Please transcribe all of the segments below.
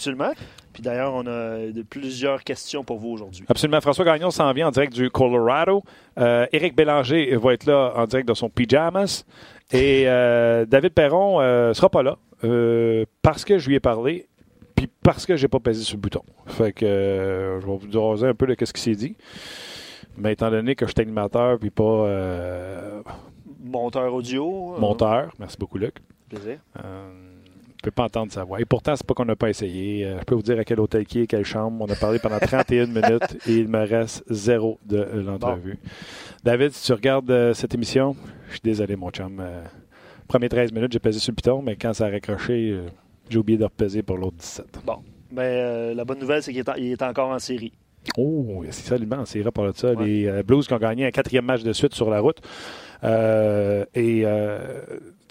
Absolument. Puis d'ailleurs, on a de- plusieurs questions pour vous aujourd'hui. Absolument. François Gagnon s'en vient en direct du Colorado. Euh, Éric Bélanger va être là en direct de son pyjamas. Et euh, David Perron ne sera pas là euh, parce que je lui ai parlé puis parce que j'ai pas pesé sur le bouton. Fait que euh, je vais vous doser un peu de ce qui s'est dit. Mais étant donné que je suis animateur puis pas euh, Monteur audio. euh, monteur, merci beaucoup Luc. Plaisir. Je ne peux pas entendre sa voix. Et pourtant, c'est pas qu'on n'a pas essayé. Euh, je peux vous dire à quel hôtel qui est, quelle chambre. On a parlé pendant 31 minutes et il me reste zéro de euh, l'entrevue. David, si tu regardes euh, cette émission, je suis désolé, mon chum. Euh, premier 13 minutes, j'ai pesé sur le piton, mais quand ça a raccroché, j'ai oublié de repeser pour l'autre 17. Bon. Mais euh, la bonne nouvelle, c'est qu'il est, en- il est encore en série. Oh, c'est seulement, c'est vrai par ça. Ouais. Les euh, Blues qui ont gagné un quatrième match de suite sur la route. Euh, et euh,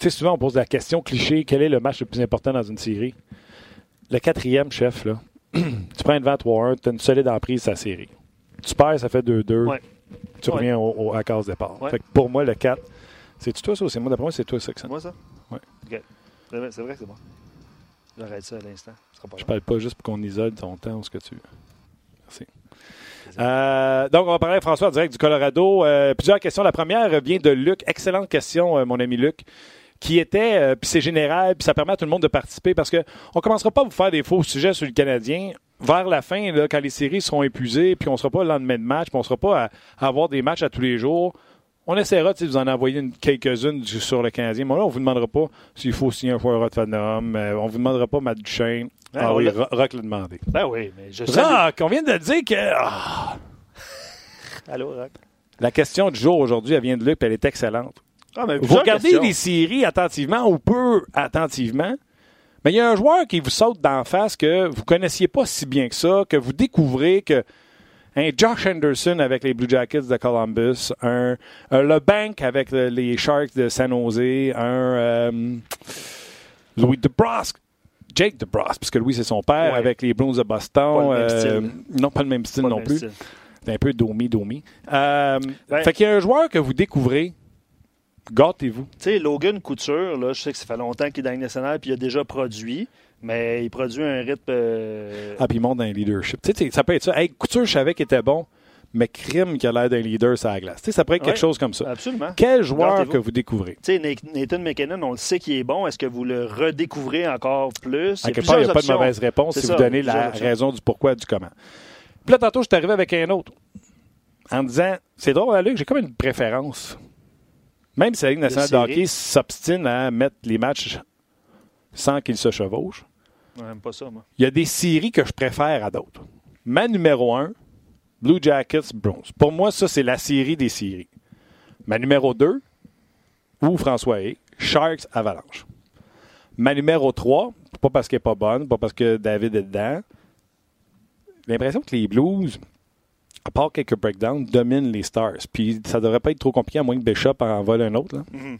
sais, souvent on pose la question cliché quel est le match le plus important dans une série? Le quatrième, chef, là. tu prends une 23-1, tu as une solide emprise sa série. Tu perds, ça fait 2-2. Ouais. Tu Ouais. reviens au, au- à case départ. Ouais. Fait que pour moi, le 4, c'est toi ça ou c'est moi? D'après moi, c'est toi ça que ça. C'est moi, ça? Ouais. OK. C'est vrai, que c'est moi. J'arrête ça à l'instant. Je parle pas juste pour qu'on isole ton temps ou ce que tu veux. Merci. Euh, donc, on va parler à François en direct du Colorado. Euh, plusieurs questions. La première vient de Luc. Excellente question, euh, mon ami Luc. Qui était, euh, puis c'est général, puis ça permet à tout le monde de participer parce que on commencera pas à vous faire des faux sujets sur le Canadien. Vers la fin, là, quand les séries seront épuisées, puis on sera pas le lendemain de match, puis on sera pas à, à avoir des matchs à tous les jours. On essaiera de vous en envoyer une- quelques-unes sur le Canadien. Mais là, on vous demandera pas s'il faut signer un joueur de Phantom. Euh, on vous demandera pas Matt Duchesne. Ah, Ah, oui, Rock l'a demandé. Ben oui, mais je sais. Rock, on vient de dire que. ah! Allô, Rock? La question du jour aujourd'hui, elle vient de Luc, puis elle est excellente. Ah, Vous regardez questions. les séries attentivement ou peu attentivement, mais il y a un joueur qui vous saute d'en face que vous connaissiez pas si bien que ça, que vous découvrez que un Josh Henderson avec les Blue Jackets de Columbus, un, un LeBanc avec le- les Sharks de San Jose, un euh, Louis DeBrusque, Jake DeBrusque, puisque Louis c'est son père, Ouais. avec les Blues de Boston. Pas le même euh, non, pas le même style Pas le non même plus. C'est un peu domi-domi. Euh, Ouais. Fait qu'il y a un joueur que vous découvrez. Gâtez-vous. Tu sais, Logan Couture, là, je sais que ça fait longtemps qu'il est dans le national puis il a déjà produit, mais il produit un rythme. euh, Ah, puis il monte dans le leadership. Tu sais, ça peut être ça. Hey, Couture, je savais qu'il était bon, mais Crime qui a l'air d'un leader sur la glace. Tu sais, ça pourrait être quelque chose comme ça. Absolument. Quel joueur que vous découvrez? Tu sais, Nathan McKinnon, on le sait qu'il est bon. Est-ce que vous le redécouvrez encore plus? À quelque part, il n'y a pas de mauvaise réponse si ça, vous donnez la options. raison du pourquoi, du comment. Puis là, tantôt, je suis arrivé avec un autre en disant c'est drôle, hein, Luc, j'ai comme une préférence. Même si la Ligue nationale de, hockey s'obstine à mettre les matchs sans qu'ils se chevauchent, Ouais, J'aime pas ça, moi. il y a des séries que je préfère à d'autres. Ma numéro 1, Blue Jackets, Bronze. Pour moi, ça, c'est la série des séries. Ma numéro 2, ou François Hay, Sharks, Avalanche. Ma numéro 3, pas parce qu'elle n'est pas bonne, pas parce que David est dedans. J'ai l'impression que les Blues, à part quelques breakdowns, dominent les Stars. Puis ça devrait pas être trop compliqué, à moins que Bishop en vole un autre. là. Mhm.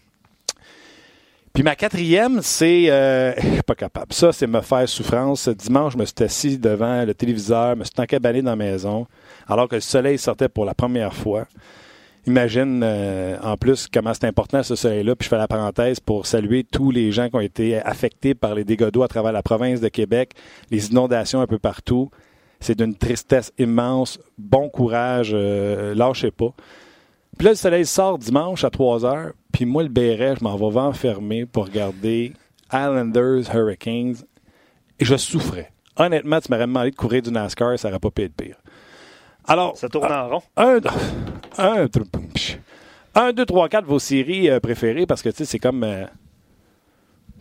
Puis ma quatrième, c'est. euh, je suis pas capable. Ça, c'est me faire souffrance. Ce Dimanche, je me suis assis devant le téléviseur, me suis encabané dans la maison, alors que le soleil sortait pour la première fois. Imagine euh, en plus comment c'est important ce soleil-là. Puis je fais la parenthèse pour saluer tous les gens qui ont été affectés par les dégâts d'eau à travers la province de Québec, les inondations un peu partout. C'est d'une tristesse immense. Bon courage, euh, lâchez pas. Puis là, le soleil sort dimanche à 3 heures. Puis moi, le béret, je m'en vais m'enfermer pour regarder Islanders Hurricanes. Et je souffrais. Honnêtement, tu m'aurais demandé de courir du NASCAR, ça n'aurait pas pu être pire. Alors, Ça tourne en rond? un, un, un, deux, trois, quatre, vos séries euh, préférées, parce que tu sais, c'est comme, euh,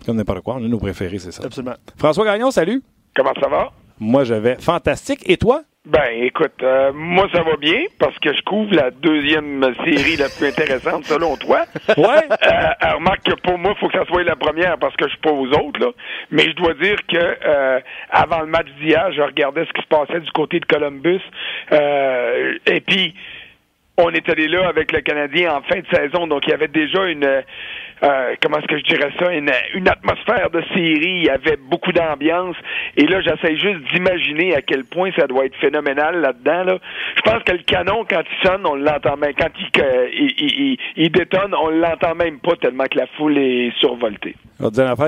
comme n'importe quoi. On a nos préférés, c'est ça. Absolument. François Gagnon, salut. Comment ça va? Moi, je vais fantastique. Et toi? Ben, écoute, euh, moi, ça va bien parce que je couvre la deuxième série la plus intéressante, selon toi. Ouais. Euh, remarque que pour moi, il faut que ça soit la première parce que je suis pas aux autres, là. Mais je dois dire que euh, avant le match d'hier, je regardais ce qui se passait du côté de Columbus. Euh, et puis, on est allé là avec le Canadien en fin de saison, donc il y avait déjà une euh, comment est-ce que je dirais ça, une, atmosphère de série, il y avait beaucoup d'ambiance. Et là, j'essaie juste d'imaginer à quel point ça doit être phénoménal là-dedans. Là. Je pense que le canon, quand il sonne, on l'entend même. Quand il, détonne, on l'entend même pas tellement que la foule est survoltée.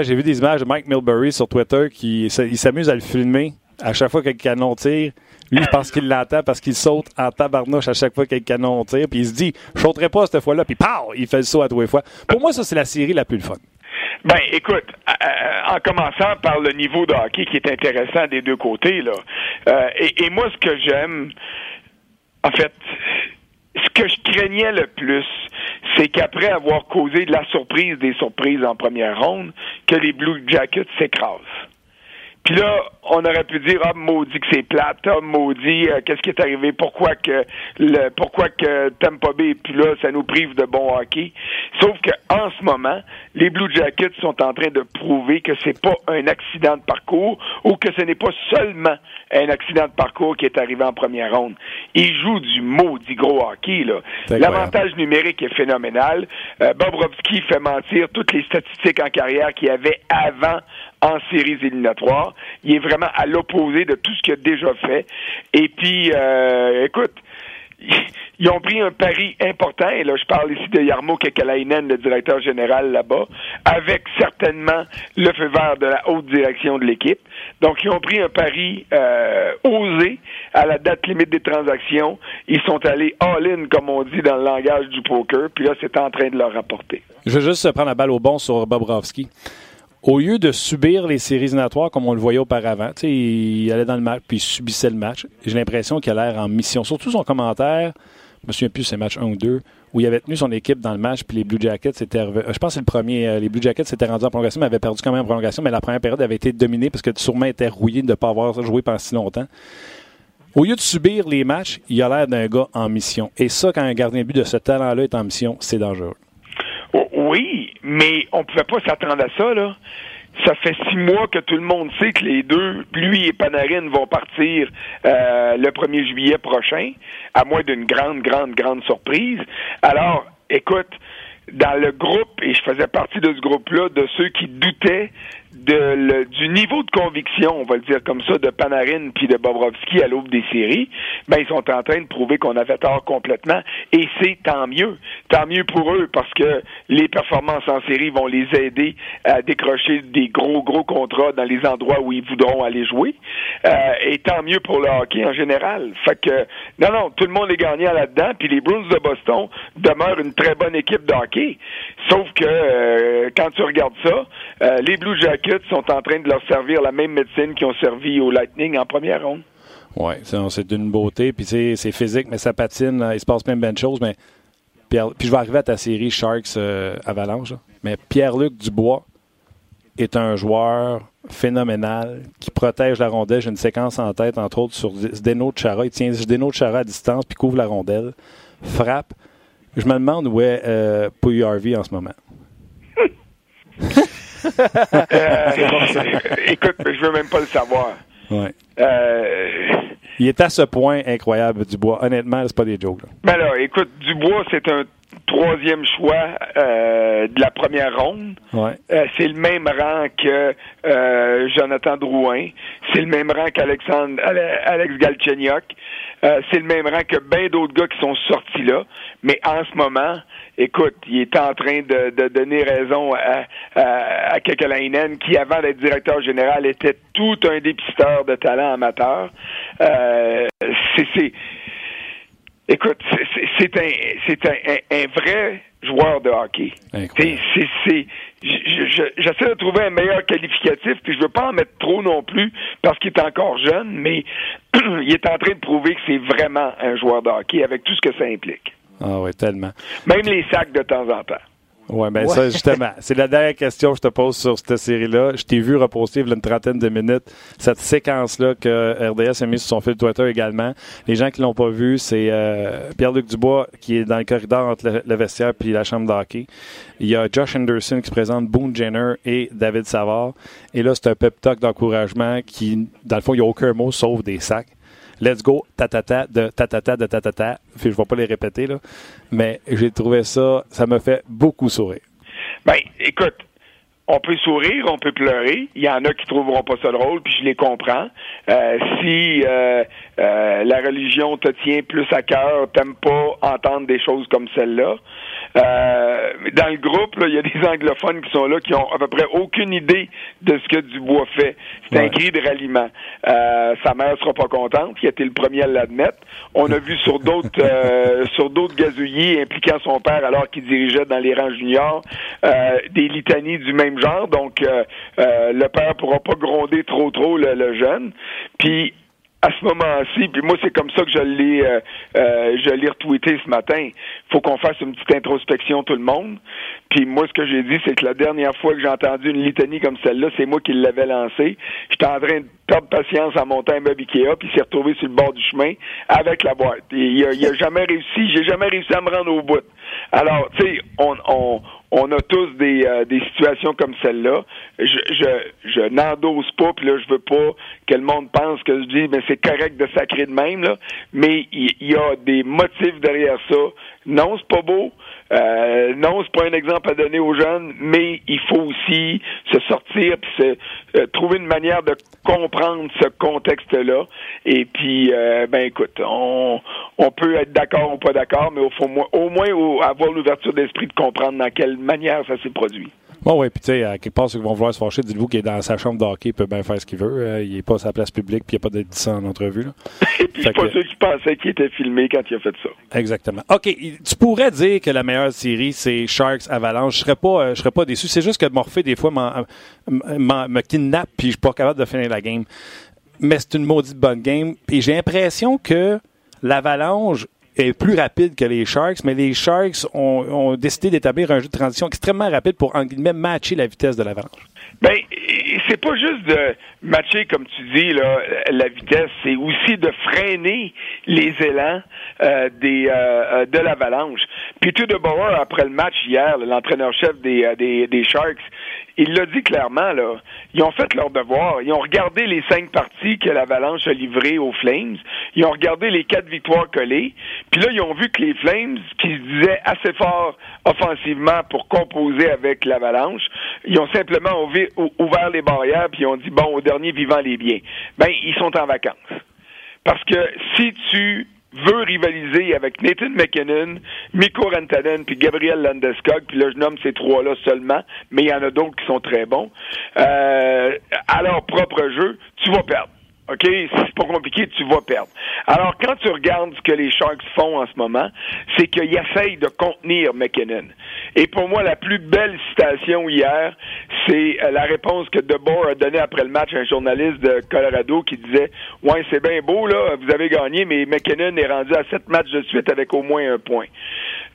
J'ai vu des images de Mike Milbury sur Twitter qui s'amuse à le filmer à chaque fois que le canon tire. Lui, je pense qu'il l'entend parce qu'il saute en tabarnouche à chaque fois qu'il canon tire. Puis il se dit, je sauterai pas cette fois-là. Puis pow! Il fait le saut à tous les fois. Pour moi, ça, c'est la série la plus fun. Ben, écoute, en commençant par le niveau de hockey qui est intéressant des deux côtés, là. Euh, et, et, moi, ce que j'aime, en fait, ce que je craignais le plus, c'est qu'après avoir causé de la surprise des surprises en première ronde, que les Blue Jackets s'écrasent. Puis là, on aurait pu dire ah maudit que c'est plate, ah maudit euh, qu'est-ce qui est arrivé, pourquoi que le pourquoi que Tampa Bay puis là ça nous prive de bon hockey. Sauf que en ce moment, les Blue Jackets sont en train de prouver que c'est pas un accident de parcours ou que ce n'est pas seulement un accident de parcours qui est arrivé en première ronde. Ils jouent du maudit gros hockey là. L'avantage numérique est phénoménal. Euh, Bobrovski fait mentir toutes les statistiques en carrière qu'il avait avant en séries éliminatoires. Il est vraiment à l'opposé de tout ce qu'il a déjà fait. Et puis, euh, écoute, ils ont pris un pari important, et là je parle ici de Yarmo Kekalainen, le directeur général là-bas, avec certainement le feu vert de la haute direction de l'équipe. Donc ils ont pris un pari euh, osé à la date limite des transactions. Ils sont allés all-in, comme on dit dans le langage du poker, puis là c'est en train de leur rapporter. Je veux juste prendre la balle au bon sur Bobrovski au lieu de subir les séries éliminatoires comme on le voyait auparavant, il allait dans le match puis il subissait le match. J'ai l'impression qu'il a l'air en mission. Surtout son commentaire, je me souviens plus c'est match 1 ou 2, où il avait tenu son équipe dans le match puis les Blue Jackets étaient euh, Je pense que c'est le premier. Euh, les Blue Jackets s'étaient rendus en prolongation, mais avaient perdu quand même en prolongation, mais la première période avait été dominée parce que sûrement était rouillé de ne pas avoir joué pendant si longtemps. Au lieu de subir les matchs, il a l'air d'un gars en mission. Et ça, quand un gardien de but de ce talent-là est en mission, c'est dangereux. Oui, mais on pouvait pas s'attendre à ça, là. Ça fait six mois que tout le monde sait que les deux, lui et Panarin, vont partir euh, le 1er juillet prochain, à moins d'une grande, grande, grande surprise. Alors, écoute, dans le groupe, et je faisais partie de ce groupe-là, de ceux qui doutaient de le, du niveau de conviction, on va le dire comme ça, de Panarin puis de Bobrovski à l'aube des séries, ben ils sont en train de prouver qu'on avait tort complètement et c'est tant mieux, tant mieux pour eux parce que les performances en série vont les aider à décrocher des gros gros contrats dans les endroits où ils voudront aller jouer euh, et tant mieux pour le hockey en général. Fait que non non, tout le monde est gagnant là-dedans puis les Bruins de Boston demeurent une très bonne équipe de hockey. Sauf que euh, quand tu regardes ça, euh, les Blue Jackets sont en train de leur servir la même médecine qu'ils ont servi au Lightning en première ronde. Oui, c'est une beauté. Puis c'est physique, mais ça patine. Il se passe plein de choses. Mais puis je vais arriver à ta série Sharks euh, Avalanche. Mais Pierre-Luc Dubois est un joueur phénoménal qui protège la rondelle. J'ai une séquence en tête, entre autres, sur Zdeno Chara. Il tient Zdeno Chara à distance puis couvre la rondelle. Frappe. Je me demande où est euh, Harvey en ce moment. Euh, écoute, je veux même pas le savoir. Euh, il est à ce point incroyable, Dubois. Honnêtement, c'est pas des jokes. Mais ben là, écoute, Dubois, c'est un troisième choix euh, de la première ronde. c'est le même rang que Jonathan Drouin. C'est le même rang qu'Alexandre Alex Galchenyuk. c'est le même rang que bien d'autres gars qui sont sortis là. Mais en ce moment, écoute, il est en train de, donner raison à, à, Kekalainen, qui, avant d'être directeur général, était tout un dépisteur de talent amateur. Euh, c'est, écoute, c'est un, c'est un, vrai joueur de hockey. C'est, j'essaie de trouver un meilleur qualificatif, puis je veux pas en mettre trop non plus parce qu'il est encore jeune, mais il est en train de prouver que c'est vraiment un joueur de hockey avec tout ce que ça implique. Ah oui, tellement. Même les sacs de temps en temps. Oui, bien ça, justement, c'est la dernière question que je te pose sur cette série-là. Je t'ai vu reposter il y a une trentaine de minutes cette séquence-là que RDS a mis sur son fil Twitter également. Les gens qui l'ont pas vu, c'est euh, Pierre-Luc Dubois qui est dans le corridor entre le, vestiaire puis la chambre d'hockey. Il y a Josh Anderson qui se présente Boone Jenner et David Savard. Et là, c'est un pep talk d'encouragement qui, dans le fond, il n'y a aucun mot sauf des sacs. Let's go, tatata, de tatata, de tatata. Je ne vais pas les répéter, là. Mais j'ai trouvé ça, ça me fait beaucoup sourire. Ben, écoute, on peut sourire, on peut pleurer. Il y en a qui trouveront pas ça drôle, puis je les comprends. Euh, si euh, euh, la religion te tient plus à cœur, t'aimes pas entendre des choses comme celle-là. Dans le groupe, il y a des anglophones qui sont là qui ont à peu près aucune idée de ce que Dubois fait. C'est un cri de ralliement. Sa mère sera pas contente, qui a été le premier à l'admettre. On a vu sur d'autres sur d'autres gazouillis impliquant son père alors qu'il dirigeait dans les rangs juniors des litanies du même genre. Donc le père pourra pas gronder trop trop le, le jeune. Puis à ce moment-ci, puis moi c'est comme ça que je l'ai euh, euh, je retweeté ce matin. Faut qu'on fasse une petite introspection tout le monde. Puis moi ce que j'ai dit c'est que la dernière fois que j'ai entendu une litanie comme celle-là, c'est moi qui l'avais lancée. J'étais en train de patience en montant un meuble Ikea, puis il s'est retrouvé sur le bord du chemin avec la boîte. il, a, jamais réussi, j'ai jamais réussi à me rendre au bout. Alors, tu sais, on, a tous des, euh, des situations comme celle-là. Je, je, je n'endosse pas, puis là, je veux pas que le monde pense que je dis, mais c'est correct de sacrer de même, là. Mais il y, a des motifs derrière ça. Non, c'est pas beau. Euh, non, c'est pas un exemple à donner aux jeunes, mais il faut aussi se sortir puis se euh, trouver une manière de comprendre ce contexte-là. Et puis, euh, ben écoute, on, on peut être d'accord ou pas d'accord, mais au, fond, au moins avoir l'ouverture d'esprit de comprendre dans quelle manière ça s'est produit. Bon, oui, puis tu sais, à quelque part, ceux qui vont vouloir se fâcher, dites-vous qu'il est dans sa chambre d'hockey, il peut bien faire ce qu'il veut. Euh, il n'est pas à sa place publique, puis il n'y a pas d'être en entrevue. Là. Et puis, c'est pas ceux qui pensaient qu'il était filmé quand il a fait ça. Exactement. OK, tu pourrais dire que la meilleure série, c'est Sharks Avalanche. Je serais pas, euh, je serais pas déçu. C'est juste que Morphée, des fois, me kidnappe, puis je suis pas capable de finir la game. Mais c'est une maudite bonne game. Et j'ai l'impression que l'Avalanche est plus rapide que les Sharks, mais les Sharks ont, décidé d'établir un jeu de transition extrêmement rapide pour, en guillemets, matcher la vitesse de l'avalanche. Ben, c'est pas juste de matcher, comme tu dis, la vitesse, c'est aussi de freiner les élans euh, des, euh, euh, de l'avalanche. Après le match hier, l'entraîneur-chef des, des Sharks, il l'a dit clairement, là. Ils ont fait leur devoir. Ils ont regardé les cinq parties que l'Avalanche a livrées aux Flames. Ils ont regardé les quatre victoires collées. Puis là, ils ont vu que les Flames, qui se disaient assez fort offensivement pour composer avec l'Avalanche, ils ont simplement ouvert les barrières puis ils ont dit, bon, au dernier vivant les biens. Ben, ils sont en vacances. Parce que si tu veut rivaliser avec Nathan McKinnon, Mikko Rantanen puis Gabriel Landeskog, puis là je nomme ces trois-là seulement, mais il y en a d'autres qui sont très bons. Euh, à leur propre jeu, tu vas perdre. OK? C'est pas compliqué, tu vas perdre. Alors, quand tu regardes ce que les Sharks font en ce moment, c'est qu'ils essayent de contenir McKinnon. Et pour moi, la plus belle citation hier, c'est euh, la réponse que DeBoer a donnée après le match à un journaliste de Colorado qui disait Ouais, c'est bien beau, là, vous avez gagné, mais McKinnon est rendu à sept matchs de suite avec au moins un point.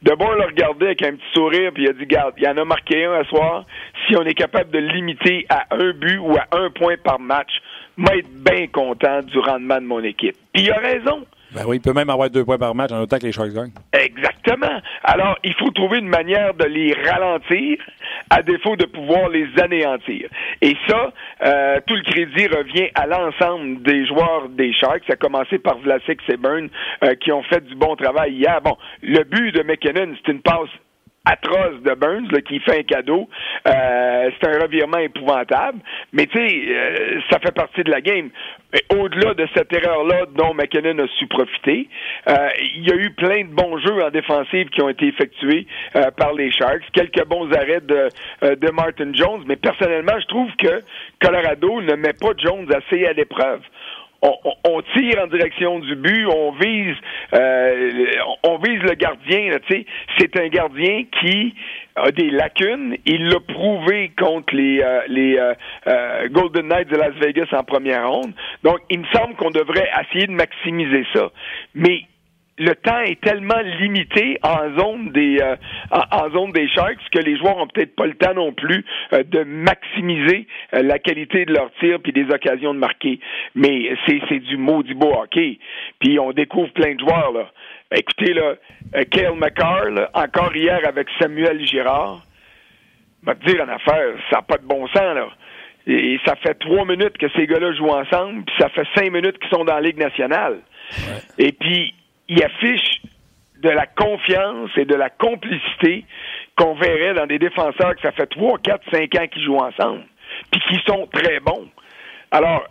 DeBoer l'a regardé avec un petit sourire, puis il a dit Garde, il y en a marqué un à soir. Si on est capable de limiter à un but ou à un point par match, m'être bien content du rendement de mon équipe. Puis il a raison. Ben oui, il peut même avoir deux points par match en autant que les Sharks gagnent. Exactement. Alors, il faut trouver une manière de les ralentir à défaut de pouvoir les anéantir. Et ça, euh, tout le crédit revient à l'ensemble des joueurs des Sharks. Ça a commencé par Vlasic et Burn euh, qui ont fait du bon travail hier. Bon, le but de McKinnon, c'est une passe atroce de Burns là, qui fait un cadeau. Euh, c'est un revirement épouvantable. Mais tu sais, euh, ça fait partie de la game. Au-delà de cette erreur-là dont McKinnon a su profiter, euh, il y a eu plein de bons jeux en défensive qui ont été effectués euh, par les Sharks. Quelques bons arrêts de, de Martin Jones, mais personnellement, je trouve que Colorado ne met pas Jones assez à l'épreuve on, tire en direction du but, on vise, euh, on vise le gardien. C'est un gardien qui a des lacunes. Il l'a prouvé contre les, euh, les euh, Golden Knights de Las Vegas en première ronde. Donc, il me semble qu'on devrait essayer de maximiser ça. Mais le temps est tellement limité en zone des euh, en, zone des Sharks que les joueurs ont peut-être pas le temps non plus euh, de maximiser euh, la qualité de leur tir puis des occasions de marquer. Mais c'est c'est du maudit beau hockey. Puis on découvre plein de joueurs là. Écoutez là, Kale McCarr, encore hier avec Samuel Girard. Va te dire en affaire, ça n'a pas de bon sens là. Et ça fait trois minutes que ces gars-là jouent ensemble, puis ça fait cinq minutes qu'ils sont dans la Ligue nationale. Et puis, il affiche de la confiance et de la complicité qu'on verrait dans des défenseurs que ça fait 3, 4, 5 ans qu'ils jouent ensemble, puis qui sont très bons. Alors,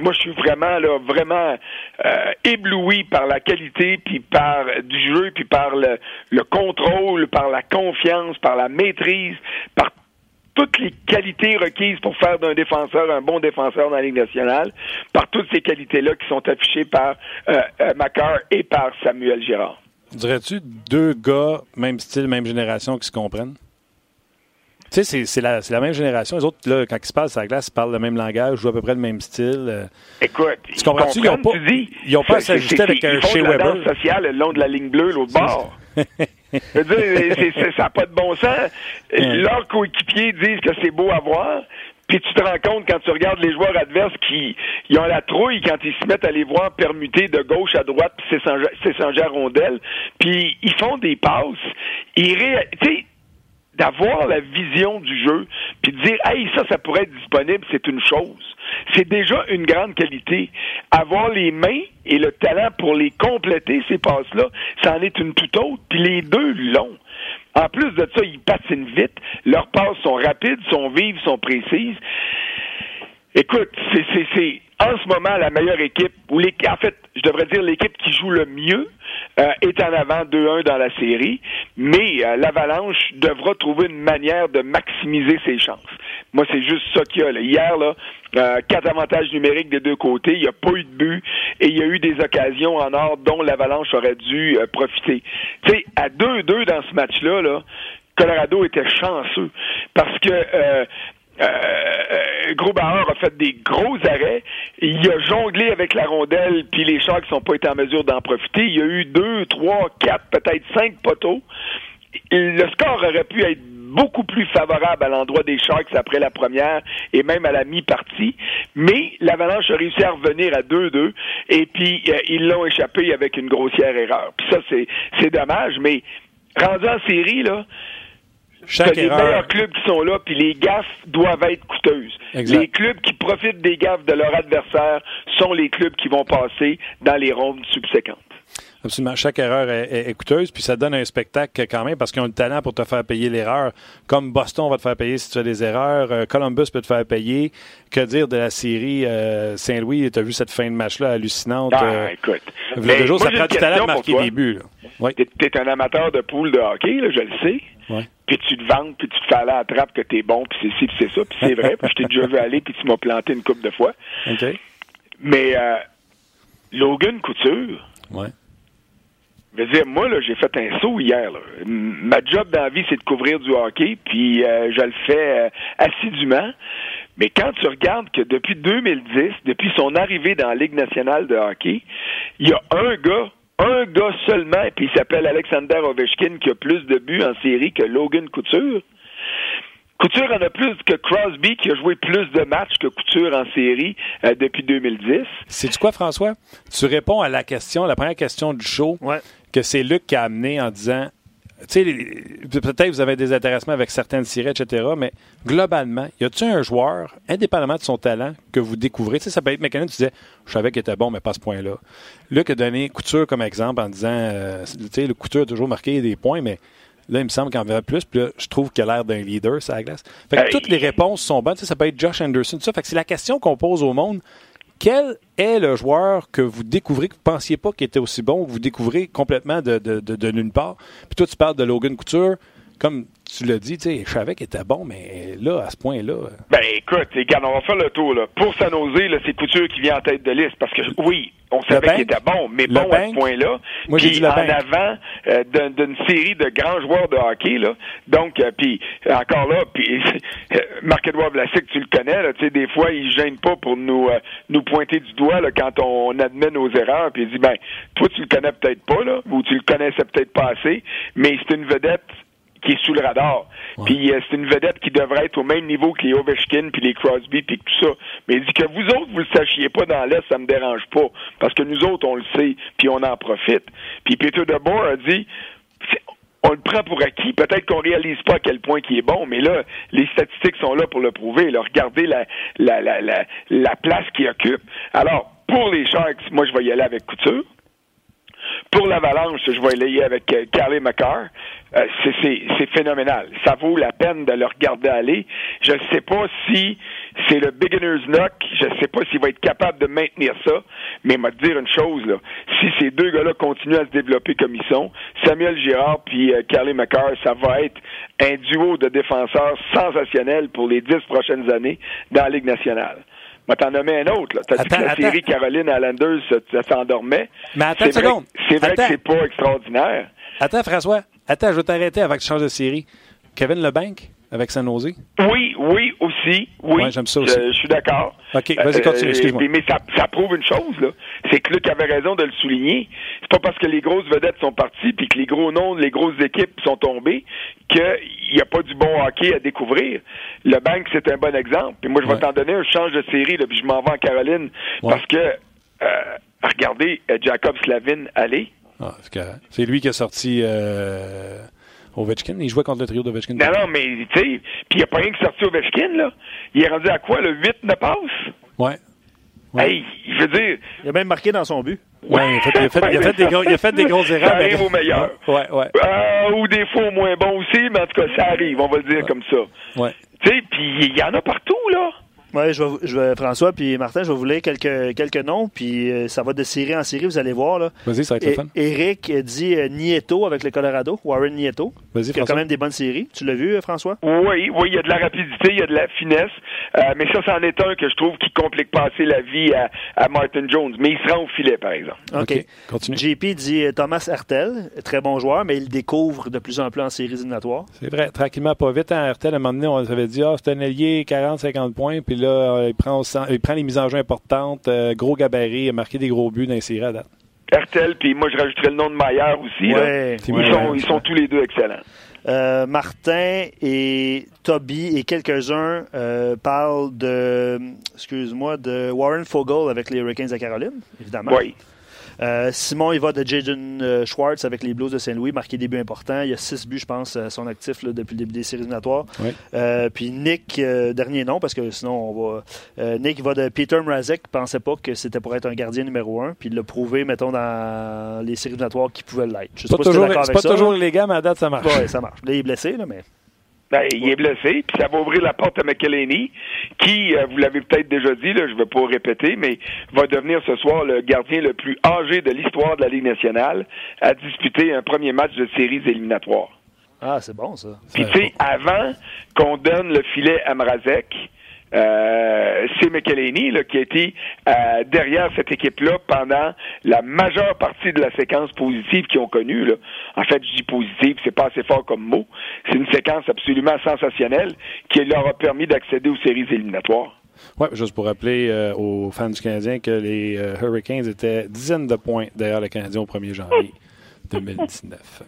moi, je suis vraiment, là, vraiment euh, ébloui par la qualité, puis par du jeu, puis par le, le contrôle, par la confiance, par la maîtrise, par toutes les qualités requises pour faire d'un défenseur un bon défenseur dans la Ligue nationale, par toutes ces qualités-là qui sont affichées par euh, euh et par Samuel Girard. Dirais-tu deux gars, même style, même génération, qui se comprennent? Tu sais, c'est la, la, même génération. Les autres, là, quand ils se parlent sur la glace, ils parlent le même langage, jouent à peu près le même style. Euh. Écoute, tu comprends-tu? Ils n'ont pas, ils ont pas à s'ajuster avec un chez Weber. Ils social le long de la ligne bleue, l'autre bord. Je veux dire, ça n'a pas de bon sens. Leurs coéquipiers disent que c'est beau à voir. Puis tu te rends compte quand tu regardes les joueurs adverses qui ils ont la trouille quand ils se mettent à les voir permuter de gauche à droite puis s'échanger à rondelle. Puis ils font des passes. Ils ré... D'avoir la vision du jeu, puis de dire, hey, ça, ça pourrait être disponible, c'est une chose. C'est déjà une grande qualité. Avoir les mains et le talent pour les compléter, ces passes-là, ça en est une toute autre, puis les deux l'ont. En plus de ça, ils patinent vite, leurs passes sont rapides, sont vives, sont précises. Écoute, c'est en ce moment la meilleure équipe, ou en fait, je devrais dire l'équipe qui joue le mieux euh, est en avant 2-1 dans la série, mais euh, l'Avalanche devra trouver une manière de maximiser ses chances. Moi, c'est juste ça qu'il y a. Hier, là, euh, quatre avantages numériques des deux côtés, il n'y a pas eu de but et il y a eu des occasions en or dont l'Avalanche aurait dû profiter. Tu sais, à 2-2 dans ce match-là, là, Colorado était chanceux parce que euh, euh, Grosbauer a fait des gros arrêts. Il a jonglé avec la rondelle, puis les Sharks n'ont pas été en mesure d'en profiter. Il y a eu deux, trois, quatre, peut-être cinq poteaux. Le score aurait pu être beaucoup plus favorable à l'endroit des Sharks après la première et même à la mi-partie. Mais l'Avalanche a réussi à revenir à 2-2 et puis euh, ils l'ont échappé avec une grossière erreur. Puis ça, c'est, c'est dommage, mais rendu en série, là, chaque les meilleurs clubs qui sont là, puis les gaffes doivent être coûteuses. Les clubs qui profitent des gaffes de leur adversaire sont les clubs qui vont passer dans les rondes subséquentes. Absolument. Chaque erreur est, coûteuse, puis ça donne un spectacle quand même parce qu'ils ont le talent pour te faire payer l'erreur. Comme Boston va te faire payer si tu fais des erreurs, euh, Columbus peut te faire payer. Que dire de la série euh, Saint-Louis? Tu as vu cette fin de match-là hallucinante? Ah, euh, écoute. Mais jours, ça prend du talent de marquer des buts. Oui. Tu es, un amateur de poule de hockey, là, je le sais. Puis tu te vantes, puis tu te fais aller à la trappe que t'es bon, puis c'est ci, puis c'est ça, puis c'est vrai, puis je t'ai déjà vu aller, puis tu m'as planté une coupe de fois. OK. Mais euh, Logan Couture, ouais. Je veux dire, moi, là, j'ai fait un saut hier. Ma job dans la vie, c'est de couvrir du hockey, puis euh, je le fais euh, assidûment. Mais quand tu regardes que depuis 2010, depuis son arrivée dans la Ligue nationale de hockey, il y a un gars un gars seulement, et puis il s'appelle Alexander Ovechkin, qui a plus de buts en série que Logan Couture. Couture en a plus que Crosby, qui a joué plus de matchs que Couture en série euh, depuis 2010. C'est du quoi, François? Tu réponds à la question, la première question du show, que c'est Luc qui a amené en disant peut-être vous avez des intéressements avec certaines séries, etc., mais globalement, y a-t-il un joueur, indépendamment de son talent, que vous découvrez? Ça peut être McKinnon, tu disais, je savais qu'il était bon, mais pas à ce point-là. Luc a donné Couture comme exemple en disant, euh, tu sais, le Couture a toujours marqué des points, mais là, il me semble qu'il en verra plus, puis là, je trouve qu'il a l'air d'un leader, ça glace. Fait que toutes les réponses sont bonnes. Ça peut être Josh Anderson, tout ça. Fait que c'est la question qu'on pose au monde quel est le joueur que vous découvrez, que vous ne pensiez pas qu'il était aussi bon, que vous découvrez complètement de, de, de, nulle part? Puis toi, tu parles de Logan Couture. Comme tu l'as dit, je savais qu'il était bon, mais là, à ce point-là. Ben, écoute, regarde, on va faire le tour, là. Pour San Jose, c'est Couture qui vient en tête de liste, parce que, oui, on savait qu'il était bon, mais bon à ce point-là. Le en avant euh, d'une série de grands joueurs de hockey, là. Donc, euh, puis encore là, puis Marc-Edouard Vlasic, tu le connais, là, tu sais, des fois, il gêne pas pour nous euh, nous pointer du doigt, là, quand on admet nos erreurs, puis il dit, ben, toi, tu le connais peut-être pas, là, ou tu le connaissais peut-être pas assez, mais c'est une vedette qui est sous le radar. Puis euh, c'est une vedette qui devrait être au même niveau que les Ovechkin puis les Crosby puis tout ça. Mais il dit que vous autres vous le sachiez pas dans l'est, ça me dérange pas parce que nous autres on le sait puis on en profite. Puis Peter DeBoer a dit on le prend pour acquis. Peut-être qu'on réalise pas à quel point il est bon, mais là, les statistiques sont là pour le prouver. Là, regardez la, la, la, la, la place qu'il occupe. Alors, pour les Sharks, moi, je vais y aller avec Couture. Pour l'Avalanche, je vais aller avec euh, Carly McCarr. Euh, c'est phénoménal. Ça vaut la peine de le regarder aller. Je ne sais pas si c'est le beginner's knock. Je ne sais pas s'il va être capable de maintenir ça. Mais m'a dire une chose, là. Si ces deux gars-là continuent à se développer comme ils sont, Samuel Girard puis euh, Carly McCarr, ça va être un duo de défenseurs sensationnel pour les dix prochaines années dans la Ligue nationale. Mais t'en nommé un autre. T'as dit que la série Caroline Islanders, ça, s'endormait? Mais attends une seconde. C'est vrai que c'est pas extraordinaire. Attends, François. Attends, je vais t'arrêter avant que tu changes de série. Kevin Lebanc avec San Jose? Oui, oui, aussi. Oui, j'aime ça aussi. Je, suis d'accord. OK, vas-y, continue, euh, excuse-moi. Mais, ça, ça, prouve une chose, là. C'est que Luc avait raison de le souligner. C'est pas parce que les grosses vedettes sont parties puis que les gros noms, les grosses équipes sont tombées qu'il n'y a pas du bon hockey à découvrir. Le Bank, c'est un bon exemple. Puis moi, je vais t'en donner un change de série, là, puis je m'en vais en Caroline. Parce que, euh, regardez, euh, Jacob Slavin, allez. Ah, c'est lui qui a sorti... Euh... Ovechkin. Il jouait contre le trio d'Ovechkin. Non, non, mais tu sais, puis il n'y a pas rien qui sorti Ovechkin, là. Il est rendu à quoi, le 8 ne passe? Ouais. ouais. Hey, je veux dire. Il a même marqué dans son but. Oui, il a fait, il a fait, il a fait, des, gros, il a fait des grosses erreurs. Ça arrive au meilleur. Ouais, ouais. Euh, ou des fois au moins bon aussi, mais en tout cas, ça arrive, on va le dire comme ça. Ouais. Tu sais, puis il y en a partout, là. Oui, je vais, je vais, François puis Martin, je vais vous lire quelques, quelques noms, puis euh, ça va de série en série, vous allez voir. Là. Vas-y, ça va être le fun. Eric dit euh, Nieto avec le Colorado, Warren Nieto. Vas-y, Il y a quand même des bonnes séries. Tu l'as vu, euh, François? Oui, oui, il y a de la rapidité, il y a de la finesse, mais ça, c'en est un que je trouve qui complique pas assez la vie à, à, Martin Jones, mais il se rend au filet, par exemple. OK. Continue. JP dit Thomas Hertel, très bon joueur, mais il découvre de plus en plus en séries éliminatoires. C'est vrai, tranquillement, pas vite. Hein, Hertel, à un moment donné, on avait dit, ah, c'est un allié, 40-50 points, puis là, il prend il prend les mises en jeu importantes, euh, gros gabarit, il a marqué des gros buts dans les séries à date. Hertel, puis moi je rajouterais le nom de Maillard aussi. Ouais, ils, sont, ils sont tous les deux excellents. Euh, Martin et Toby et quelques-uns euh, parlent de, excuse-moi, de Warren Fogle avec les Hurricanes de Caroline, évidemment. Oui. Euh, Simon, il va de Jaden euh, Schwartz avec les Blues de Saint-Louis, marqué des buts importants. Il y a six buts, je pense, à son actif depuis le début des séries éliminatoires. Euh, puis Nick, dernier nom, parce que sinon on va. Nick va de Peter Mrazek, pensait pas que c'était pour être un gardien numéro un, puis il l'a prouvé, mettons, dans les séries éliminatoires qu'il pouvait l'être. C'est pas, toujours, pas toujours illégal, mais à date, ça marche. Oui, ça marche. Là, il est blessé, là, mais. Ben, il est blessé, puis ça va ouvrir la porte à McElhaney, qui, euh, vous l'avez peut-être déjà dit, là, je ne vais pas répéter, mais va devenir ce soir le gardien le plus âgé de l'histoire de la Ligue nationale à disputer un premier match de séries éliminatoires. Ah, c'est bon, ça. Puis, tu sais, avant qu'on donne le filet à Mrazek, euh, c'est McElhaney là, qui a été euh, derrière cette équipe-là pendant la majeure partie de la séquence positive qu'ils ont connue. Là. En fait, je dis positive, c'est pas assez fort comme mot. C'est une séquence absolument sensationnelle qui leur a permis d'accéder aux séries éliminatoires. Oui, juste pour rappeler euh, aux fans du Canadien que les Hurricanes étaient dizaines de points derrière le Canadien au 1er janvier. 2019.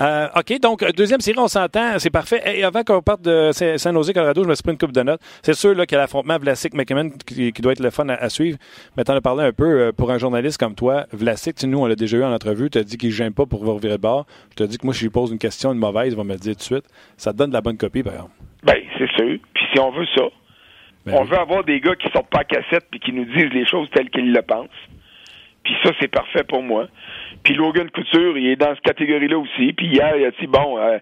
Euh, OK, donc, deuxième série, on s'entend, c'est parfait. Et avant qu'on parte de San Jose, Colorado, je me suis pris une coupe de notes. C'est sûr qu'il y a l'affrontement Vlasic-McKinnon qui, qui, doit être le fun à, suivre. Mais t'en as parlé un peu, euh, pour un journaliste comme toi, Vlasic, nous, on l'a déjà eu en entrevue, tu as dit qu'il ne gêne pas pour revirer de bord. Je te dis que moi, si je lui pose une question, une mauvaise, il va me le dire tout de suite. Ça te donne de la bonne copie, par exemple. Bien, c'est sûr. Puis si on veut ça, ben on veut avoir des gars qui sortent pas à cassette puis qui nous disent les choses telles qu'ils le pensent. Puis ça, c'est parfait pour moi. Puis Logan Couture, il est dans cette catégorie-là aussi. Puis hier, il a dit, bon, euh,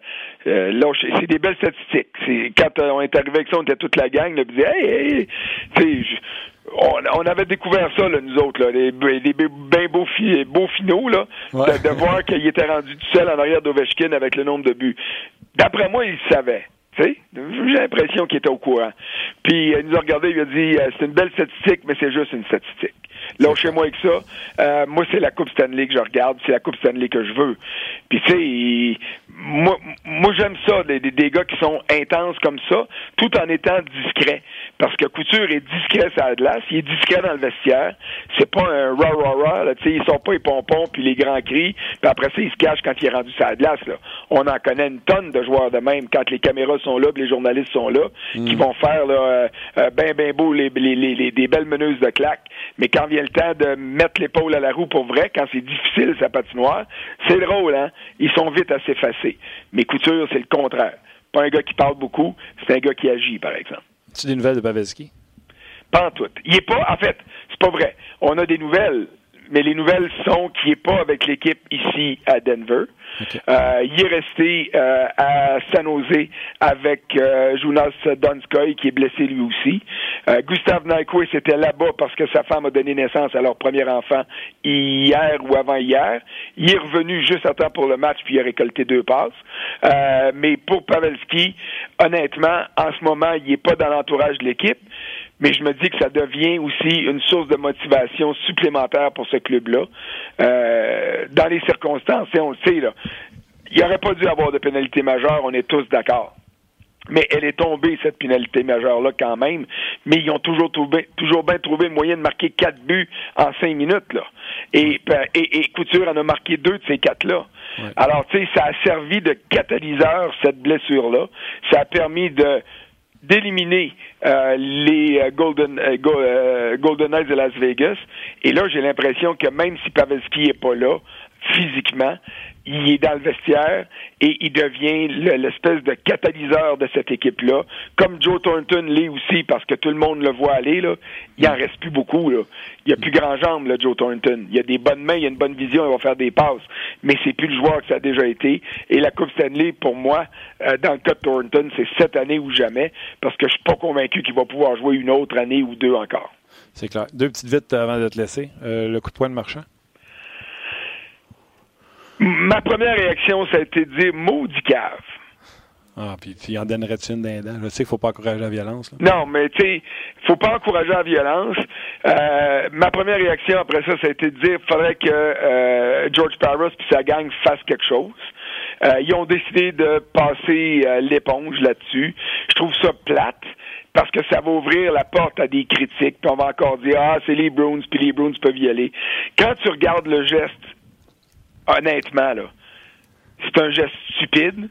euh, là, c'est des belles statistiques. C'est, quand euh, on est arrivé avec ça, on était toute la gang, là, disait, hey, hey, on, on, avait découvert ça, là, nous autres, là, des, des bien beaux beaux finaux, là, de, voir qu'il était rendu tout seul en arrière d'Ovechkin avec le nombre de buts. D'après moi, il savait. J'ai l'impression qu'il était au courant. Puis il nous a regardé, il a dit euh, c'est une belle statistique, mais c'est juste une statistique. Lâchez-moi avec ça. Euh, moi, c'est la Coupe Stanley que je regarde, c'est la Coupe Stanley que je veux. Puis tu sais, moi, moi j'aime ça, des, des, gars qui sont intenses comme ça, tout en étant discrets. Parce que Couture est discret sur la glace, il est discret dans le vestiaire. C'est pas un rah rah rah, là, tu sais, ils sont pas les pompons puis les grands cris, puis après ça, il se cache quand il est rendu sur la glace, là. On en connaît une tonne de joueurs de même quand les caméras sont là, les journalistes sont là, qui mm. vont faire là, euh, euh, ben ben beau les, les, les, des belles meneuses de claques. Mais quand vient le temps de mettre l'épaule à la roue pour vrai, quand c'est difficile sa patinoire, c'est drôle, hein? Ils sont vite assez Mais Couture, c'est le contraire. Pas un gars qui parle beaucoup, c'est un gars qui agit, par exemple. Tu des nouvelles de Pavelski? Pas en tout. Il est pas, en fait, c'est pas vrai. On a des nouvelles mais les nouvelles sont qu'il n'est pas avec l'équipe ici à Denver. Euh, il est resté euh, à San Jose avec euh, Jonas Donskoy qui est blessé lui aussi. Euh, Gustave Nyquist était là-bas parce que sa femme a donné naissance à leur premier enfant hier ou avant-hier. Il est revenu juste à temps pour le match puis il a récolté deux passes. mais pour Pavelski, honnêtement, en ce moment, il n'est pas dans l'entourage de l'équipe mais je me dis que ça devient aussi une source de motivation supplémentaire pour ce club-là. Euh, dans les circonstances, on le sait, là, il n'y aurait pas dû avoir de pénalité majeure, on est tous d'accord. Mais elle est tombée, cette pénalité majeure-là, quand même. Mais ils ont toujours trouvé, toujours bien trouvé le moyen de marquer quatre buts en cinq minutes, là. Et, ben, et, Couture en a marqué deux de ces quatre-là. Alors, tu sais, ça a servi de catalyseur, cette blessure-là. Ça a permis de d'éliminer euh, les euh, Golden euh, Golden Knights de Las Vegas. Et là, j'ai l'impression que même si Pavelski est pas là physiquement, il est dans le vestiaire et il devient l'espèce de catalyseur de cette équipe-là. Comme Joe Thornton l'est aussi, parce que tout le monde le voit aller, là, il en reste plus beaucoup. Il a plus grand jambe, Joe Thornton. Il a des bonnes mains, il a une bonne vision, il va faire des passes. Mais c'est plus le joueur que ça a déjà été. Et la Coupe Stanley, pour moi, euh, dans le cas de Thornton, c'est cette année ou jamais, parce que je suis pas convaincu qu'il va pouvoir jouer une autre année ou deux encore. C'est clair. Deux petites vites avant de te laisser. Euh, le coup de poing de marchand. Ma première réaction, ça a été de dire maudit cave. Ah, puis tu en donnerais-tu une d'un Je sais qu'il ne faut pas encourager la violence. Non, mais tu sais, faut pas encourager la violence. Euh, ma première réaction après ça, ça a été de dire qu'il faudrait que euh, George Paris et sa gang fassent quelque chose. Euh, ils ont décidé de passer l'éponge là-dessus. Je trouve ça plate parce que ça va ouvrir la porte à des critiques, puis on va encore dire ah c'est les Bruins, puis les Bruins peuvent y aller. Quand tu regardes le geste honnêtement, là, c'est un geste stupide,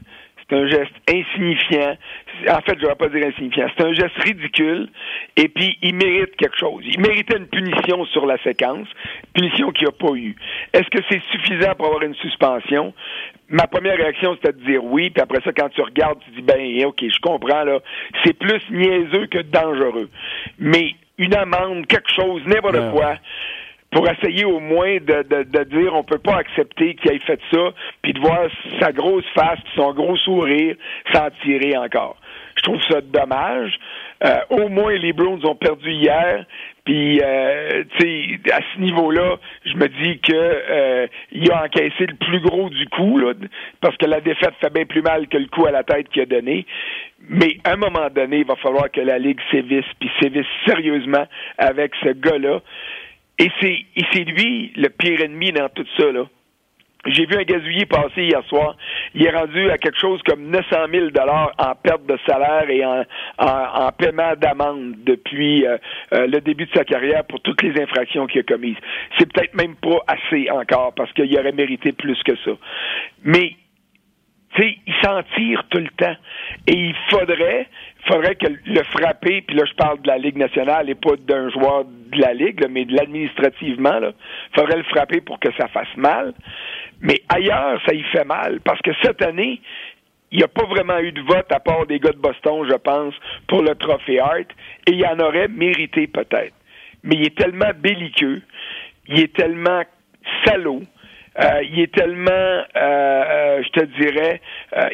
c'est un geste insignifiant. En fait, je ne vais pas dire insignifiant. C'est un geste ridicule. Et puis, il mérite quelque chose. Il méritait une punition sur la séquence, punition qu'il n'a pas eu. Est-ce que c'est suffisant pour avoir une suspension? Ma première réaction, c'était de dire oui. Puis après ça, quand tu regardes, tu dis, ben, OK, je comprends, là. C'est plus niaiseux que dangereux. Mais une amende, quelque chose, n'importe quoi pour essayer au moins de, de, de dire on peut pas accepter qu'il ait fait ça, puis de voir sa grosse face, puis son gros sourire s'en tirer encore. Je trouve ça dommage. Euh, au moins les Browns ont perdu hier, puis euh, tu sais à ce niveau-là, je me dis que euh, il a encaissé le plus gros du coup parce que la défaite fait bien plus mal que le coup à la tête qu'il a donné. Mais à un moment donné, il va falloir que la ligue sévisse, puis sévisse sérieusement avec ce gars-là. Et c'est, lui le pire ennemi dans tout ça, là. J'ai vu un gazouillis passer hier soir. Il est rendu à quelque chose comme 900 000 dollars en perte de salaire et en, en, paiement d'amende depuis euh, euh, le début de sa carrière pour toutes les infractions qu'il a commises. C'est peut-être même pas assez encore parce qu'il aurait mérité plus que ça. Mais tu sais, il s'en tire tout le temps. Et il faudrait, faudrait que le frapper, puis là je parle de la Ligue nationale et pas d'un joueur de la Ligue, mais de l'administrativement, il faudrait le frapper pour que ça fasse mal. Mais ailleurs, ça y fait mal, parce que cette année, il n'y a pas vraiment eu de vote à part des gars de Boston, je pense, pour le trophée Hart, et il en aurait mérité peut-être. Mais il est tellement belliqueux, il est tellement salaud, euh, il est tellement, euh, euh, je te dirais,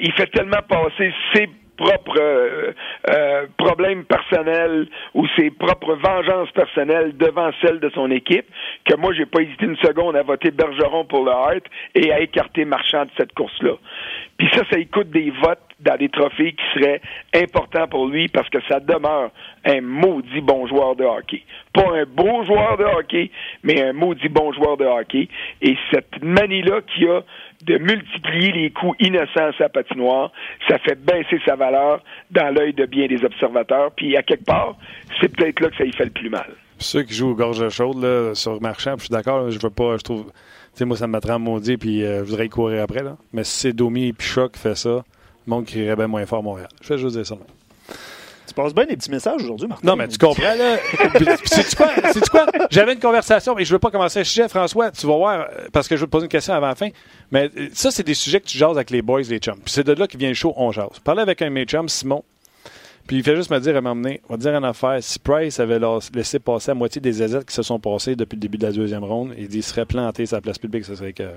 il fait tellement passer ses propres euh, euh, problèmes personnels ou ses propres vengeances personnelles devant celles de son équipe, que moi, j'ai pas hésité une seconde à voter Bergeron pour le Hart et à écarter Marchand de cette course-là. Puis ça, ça écoute des votes dans des trophées qui seraient importants pour lui parce que ça demeure un maudit bon joueur de hockey. Pas un beau joueur de hockey, mais un maudit bon joueur de hockey. Et cette manie-là qui a de multiplier les coups innocents à sa patinoire, ça fait baisser sa valeur dans l'œil de bien des observateurs. Puis à quelque part, c'est peut-être là que ça y fait le plus mal. Ceux qui jouent aux gorges chaudes là, sur Marchand, je suis d'accord, je veux pas, je trouve, tu sais, moi ça me mettrait en maudit, puis euh, je voudrais y courir après là. Mais si c'est Domi et Pichot qui fait ça, le monde crierait bien moins fort à Montréal. Je fais juste dire ça. Tu passes bien des petits messages aujourd'hui, Martin? Non, mais tu comprends, là. C'est-tu quoi? C'est quoi? J'avais une conversation, mais je veux pas commencer à sujet, François. Tu vas voir, parce que je veux te poser une question avant la fin. Mais ça, c'est des sujets que tu jases avec les boys, les chums. Puis c'est de là qui vient le show, on jase. Parler avec un de mes chums, Simon. Puis il fait juste me dire, à m'emmener, on va dire une affaire. Si Price avait laissé passer la moitié des aisettes qui se sont passées depuis le début de la deuxième ronde, il dit, il serait planté sa place publique, ça serait que.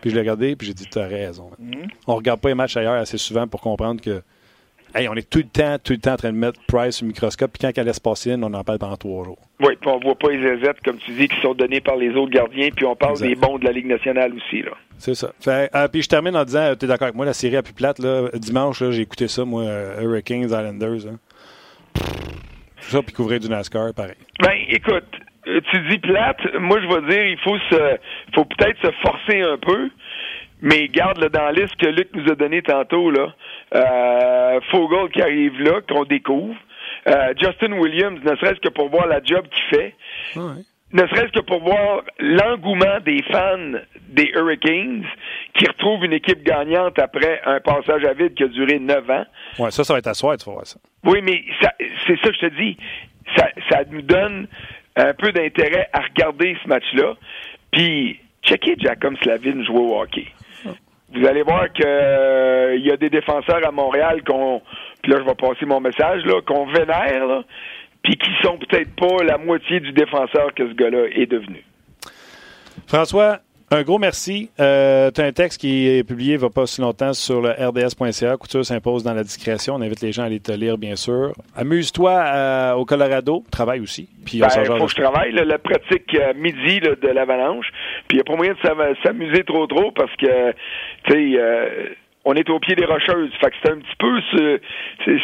Puis je l'ai regardé, puis j'ai dit, tu as raison. Mm-hmm. On regarde pas les matchs ailleurs assez souvent pour comprendre que Hey, on est tout le temps, tout le temps en train de mettre Price au microscope, puis quand elle laisse passer une, on en parle pendant trois jours. Oui, puis on voit pas les aisettes, comme tu dis, qui sont donnés par les autres gardiens, puis on parle des bons de la Ligue nationale aussi. là. C'est ça. Fait, euh, puis je termine en disant, tu es d'accord avec moi, la série a plus plate. Là, dimanche, j'ai écouté ça, moi, euh, Hurricanes, Islanders. Hein. Ça, puis couvrir du NASCAR, pareil. Ben, écoute, euh, tu dis plate, moi je vais dire, il faut se, faut peut-être se forcer un peu, mais garde le dans la liste que Luc nous a donné tantôt, là. Euh, Fogel qui arrive là, qu'on découvre. Euh, Justin Williams, ne serait-ce que pour voir la job qu'il fait. Ne serait-ce que pour voir l'engouement des fans des Hurricanes qui retrouvent une équipe gagnante après un passage à vide qui a duré neuf ans. Ouais, ça, ça va être à soir, tu vas voir ça. Oui, mais c'est ça que je te dis. Ça, ça nous donne un peu d'intérêt à regarder ce match-là. Puis, checker Jacob Slavin jouer au hockey vous allez voir qu'il euh, y a des défenseurs à Montréal qu'on, puis là je vais passer mon message là, qu'on vénère, puis qui sont peut-être pas la moitié du défenseur que ce gars-là est devenu. François, un gros merci. Euh, tu as un texte qui est publié il va pas si longtemps sur le rds.ca. Couture s'impose dans la discrétion. On invite les gens à aller te lire, bien sûr. Amuse-toi euh, au Colorado. Travaille aussi. Puis il ben, faut que je travaille. la pratique euh, midi de l'avalanche. Puis il n'y a pas moyen de s'amuser trop trop parce que, tu sais, euh, on est au pied des rocheuses. Fait que c'est un petit peu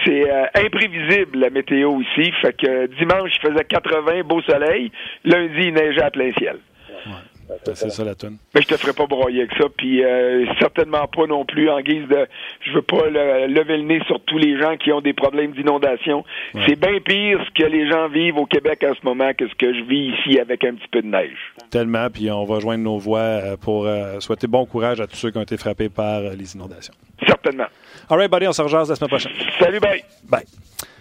c'est imprévisible la météo ici. Fait que dimanche il faisait 80 beau soleil, lundi il neigeait à plein ciel. C'est ça la tonne. Mais je te ferai pas broyer avec ça, puis euh, certainement pas non plus en guise de. Je veux pas lever le nez sur tous les gens qui ont des problèmes d'inondation. C'est bien pire ce que les gens vivent au Québec en ce moment que ce que je vis ici avec un petit peu de neige. Tellement, puis on va joindre nos voix euh, pour euh, souhaiter bon courage à tous ceux qui ont été frappés par les inondations. Certainement. All right, buddy, on se rejoint la semaine prochaine. Salut, bye. Bye.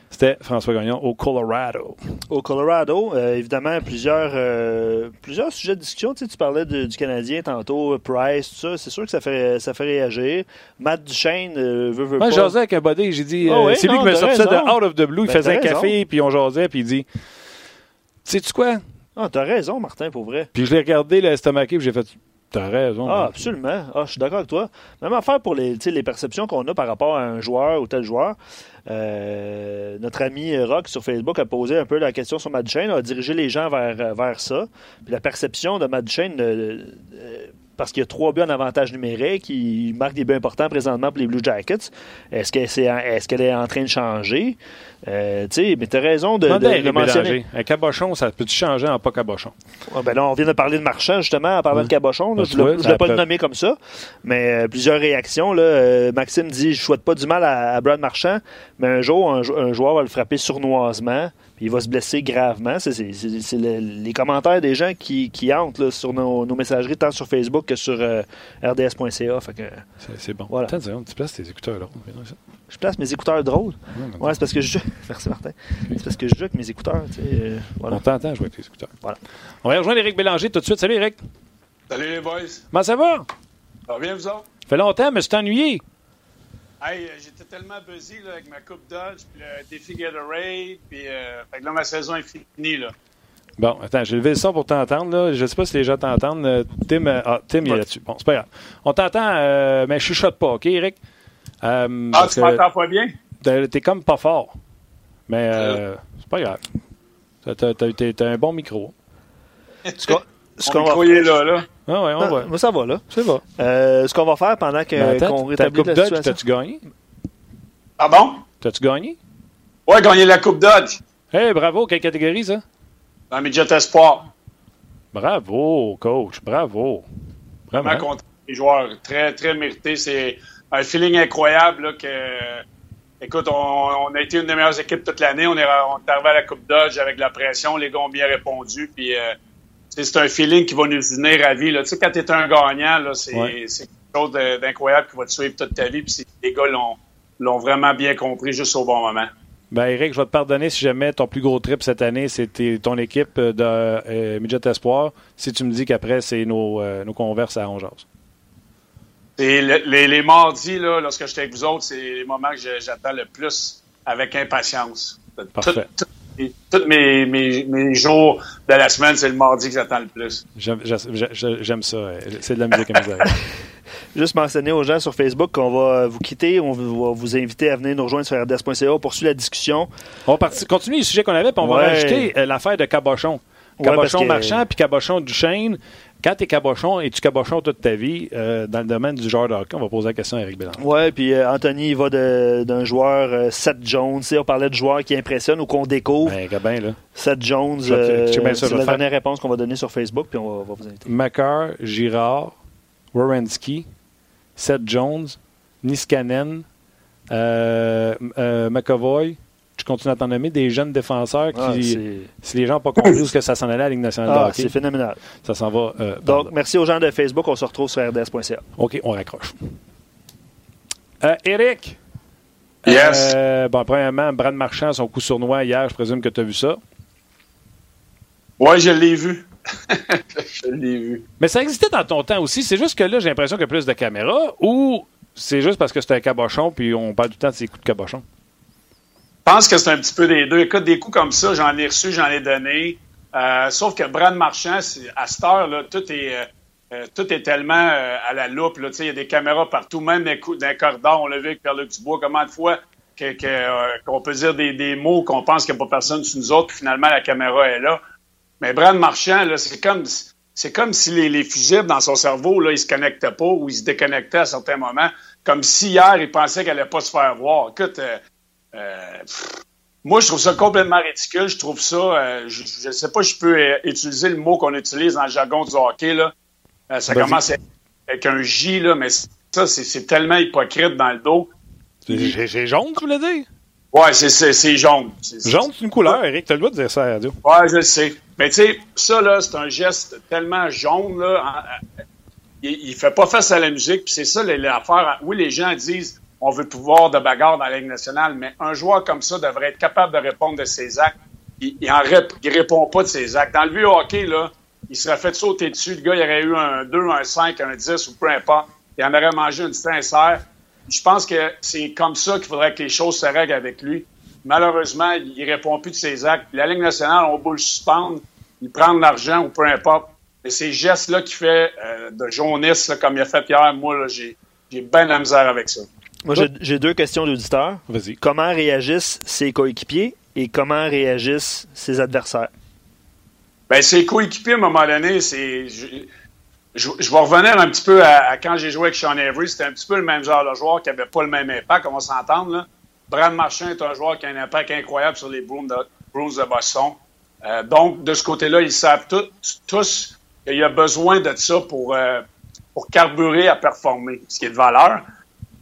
C'était François Gagnon au Colorado. Au Colorado, euh, évidemment, plusieurs, euh, plusieurs sujets de discussion. Tu, sais, tu parlais du Canadien tantôt, Price, tout ça. C'est sûr que ça fait, ça fait réagir. Matt Duchesne euh, veut, veut Moi, pas. jasais avec un body. J'ai dit, ah c'est lui qui me sortait de Out of the Blue. il ben, faisait un café, puis on jasait, puis il dit Sais-tu quoi? Ah, t'as raison, Martin, pour vrai. Puis je l'ai regardé, l'estomaqué, puis j'ai fait T'as raison. Ah, absolument. Ah, je suis d'accord avec toi. Même affaire pour les, les perceptions qu'on a par rapport à un joueur ou tel joueur. Euh, notre ami Rock sur Facebook a posé un peu la question sur Madchain, a dirigé les gens vers, vers ça. Puis la perception de Madchain, euh, parce qu'il y a trois buts en avantage numérique, il marque des buts importants présentement pour les Blue Jackets. Est-ce qu'elle est, est, est, en train de changer? Euh, tu sais, mais tu as raison de, de, mentionner. Un cabochon, ça peut-tu changer en pas cabochon? ben là, on vient de parler de Marchand, justement, en parlant de cabochon. je ne voulais pas le nommer comme ça, mais euh, plusieurs réactions. Là, euh, Maxime dit Je souhaite pas du mal à, Brad Marchand, mais un jour, un, joueur va le frapper sournoisement, puis il va se blesser gravement. C'est les commentaires des gens qui, qui hantent sur nos, messageries, tant sur Facebook que sur rds.ca. C'est bon. Voilà. Attends, tu places tes écouteurs là. Je place mes écouteurs drôles. Ouais, c'est parce que je. Merci Martin. C'est parce que je joue avec mes écouteurs. Tu sais, euh, voilà. On t'entend jouer avec tes écouteurs. Voilà. On va rejoindre Eric Bélanger tout de suite. Salut Eric. Salut les boys. Comment ça va? Ça va bien, vous autres? Ça fait longtemps, mais je t'ai ennuyé. Hey, euh, j'étais tellement busy là, avec ma Coupe Dodge, puis le défi Gatorade, puis euh, fait que là, ma saison est finie. Là. Bon, attends, j'ai levé le son pour t'entendre. Je ne sais pas si les gens t'entendent. Tim, ah, Tim il est là-dessus. Bon, c'est pas grave. On t'entend, mais je chuchote pas, OK, Eric? Euh, Ah, tu m'entends pas bien? t'es- T'es comme pas fort. Mais euh, c'est pas grave. T'as- t'as- T'as t'as un bon micro. Ce On qu'on va là, là. Ah ouais, on Ah, va. moi, ça va, là. C'est bon. Euh, ce qu'on va faire pendant que- qu'on ta rétablit Coupe la Dodge, situation. t'as-tu gagné? Ah bon? T'as-tu gagné? Ouais, gagner la Coupe Dodge Hey, bravo! Quelle catégorie, ça? dans Midget Espoir. Bravo, coach. Bravo. Vraiment Vraiment. content des joueurs. Très, très mérité. C'est un feeling incroyable là, que. Écoute, on, on a été une des meilleures équipes toute l'année. On est, on est arrivé à la Coupe Dodge avec de la pression. Les gars ont bien répondu. Puis, euh, c'est un feeling qui va nous unir à vie. là. Tu sais, quand tu es un gagnant, là, c'est Ouais. quelque chose d'incroyable qui va te suivre toute ta vie. Puis les gars l'ont vraiment bien compris juste au bon moment. Ben, Eric, je vais te pardonner si jamais ton plus gros trip cette année, c'était ton équipe de euh, Midget Espoir, si tu me dis qu'après, c'est nos, euh, nos converses à Ongeas. Et le- les, les mardis, là, lorsque j'étais avec vous autres, c'est les moments que j'attends le plus avec impatience. Parfait. Tout- tout- Tous mes, mes, mes jours de la semaine, c'est le mardi que j'attends le plus. J'aime ça. euh, C'est de la musique à mes oreilles. Juste mentionner aux gens sur Facebook qu'on va vous quitter. On va vous inviter à venir nous rejoindre sur rds.ca. On poursuit la discussion. On va partir- continuer le sujet qu'on avait, puis on Ouais. va rajouter euh, l'affaire de Cabochon. Ouais, Cabochon que- marchand, puis Cabochon Duchesne. Quand tu es Cabochon et tu Cabochon toute ta vie, euh, dans le domaine du joueur de hockey, on va poser la question à Eric Bélanger. Ouais, puis euh, Anthony, il va d'un joueur, euh, Seth Jones. On parlait de joueurs qui impressionnent ou qu'on découvre. Ben, Gabin, là. Seth Jones, c'est la dernière réponse qu'on va donner sur Facebook, puis on va, va vous inviter. Makar, Girard, Wierenski, Seth Jones, Niskanen, McAvoy. Je continue à t'en nommer des jeunes défenseurs qui, Ah, si les gens n'ont pas compris où est-ce que ça s'en allait à la Ligue nationale ah, de hockey, c'est phénoménal. ça s'en va. euh, Donc, pardon. merci aux gens de Facebook. On se retrouve sur rds.ca. OK, on raccroche. Euh, Eric. Yes. Euh, bon, premièrement, Brad Marchand, son coup sournois hier, je présume que tu as vu ça. Ouais, je l'ai vu. je l'ai vu. Mais ça existait dans ton temps aussi. C'est juste que là, j'ai l'impression qu'il y a plus de caméras ou c'est juste parce que c'est un cabochon puis on parle tout le temps de ses coups de cabochon? Je pense que c'est un petit peu des deux. Écoute, des coups comme ça, j'en ai reçu, j'en ai donné. Euh, sauf que Brad Marchand, à cette heure, là, tout est, euh, euh, tout est tellement à la loupe. Il y a des caméras partout, même coups d'un corridor. On l'a vu avec Pierre-Luc Dubois. Comment de fois qu'on peut dire des, des mots qu'on pense qu'il n'y a pas personne sur nous autres, puis finalement, la caméra est là. Mais Brad Marchand, c'est comme, c'est comme si les, les fusibles dans son cerveau, là, ils se connectaient pas ou ils se déconnectaient à certains moments. Comme si hier, il pensait qu'elle allait pas se faire voir. Écoute, pff, moi, je trouve ça complètement ridicule. Je trouve ça, euh, je ne sais pas si je peux euh, utiliser le mot qu'on utilise dans le jargon du hockey. Là. Euh, ça commence avec un J, là, mais ça, c'est, tellement hypocrite dans le dos. C'est jaune, tu voulais dire? Ouais, c'est, jaune. Jaune, c'est une couleur, Eric. Tu as le droit de dire ça à radio. Ouais, je le sais. Mais tu sais, ça, là, c'est un geste tellement jaune, là. en- en- il, il fait pas face à la musique, puis c'est ça l'affaire. Oui, les gens disent on veut pouvoir de bagarre dans la Ligue nationale, mais un joueur comme ça devrait être capable de répondre de ses actes. Il, il, en répond pas de ses actes. Dans le vieux hockey, là, il serait fait sauter dessus. Le gars, il aurait eu un 2, un 5, un 10 ou peu importe. Il en aurait mangé une sincère. Je pense que c'est comme ça qu'il faudrait que les choses se règlent avec lui. Malheureusement, il répond plus de ses actes. La Ligue nationale, on peut le suspendre, il prend de l'argent ou peu importe. Mais ces gestes-là qu'il fait euh, de jaunisse, comme il a fait hier, moi, j'ai bien de la misère avec ça. Moi, j'ai- deux questions d'auditeurs. Vas-y. Comment réagissent ses coéquipiers et comment réagissent ses adversaires? Ben, ses coéquipiers, à un moment donné, c'est. Je, je- je vais revenir un petit peu à, à quand j'ai joué avec Sean Avery. C'était un petit peu le même genre de joueur qui n'avait pas le même impact, on va s'entendre. Là. Brad Marchand est un joueur qui a un impact incroyable sur les Bruins de, Bruins de Boston. Euh, donc, de ce côté-là, ils savent tout- tous qu'il y a besoin de ça pour, euh, pour carburer à performer, ce qui est de valeur.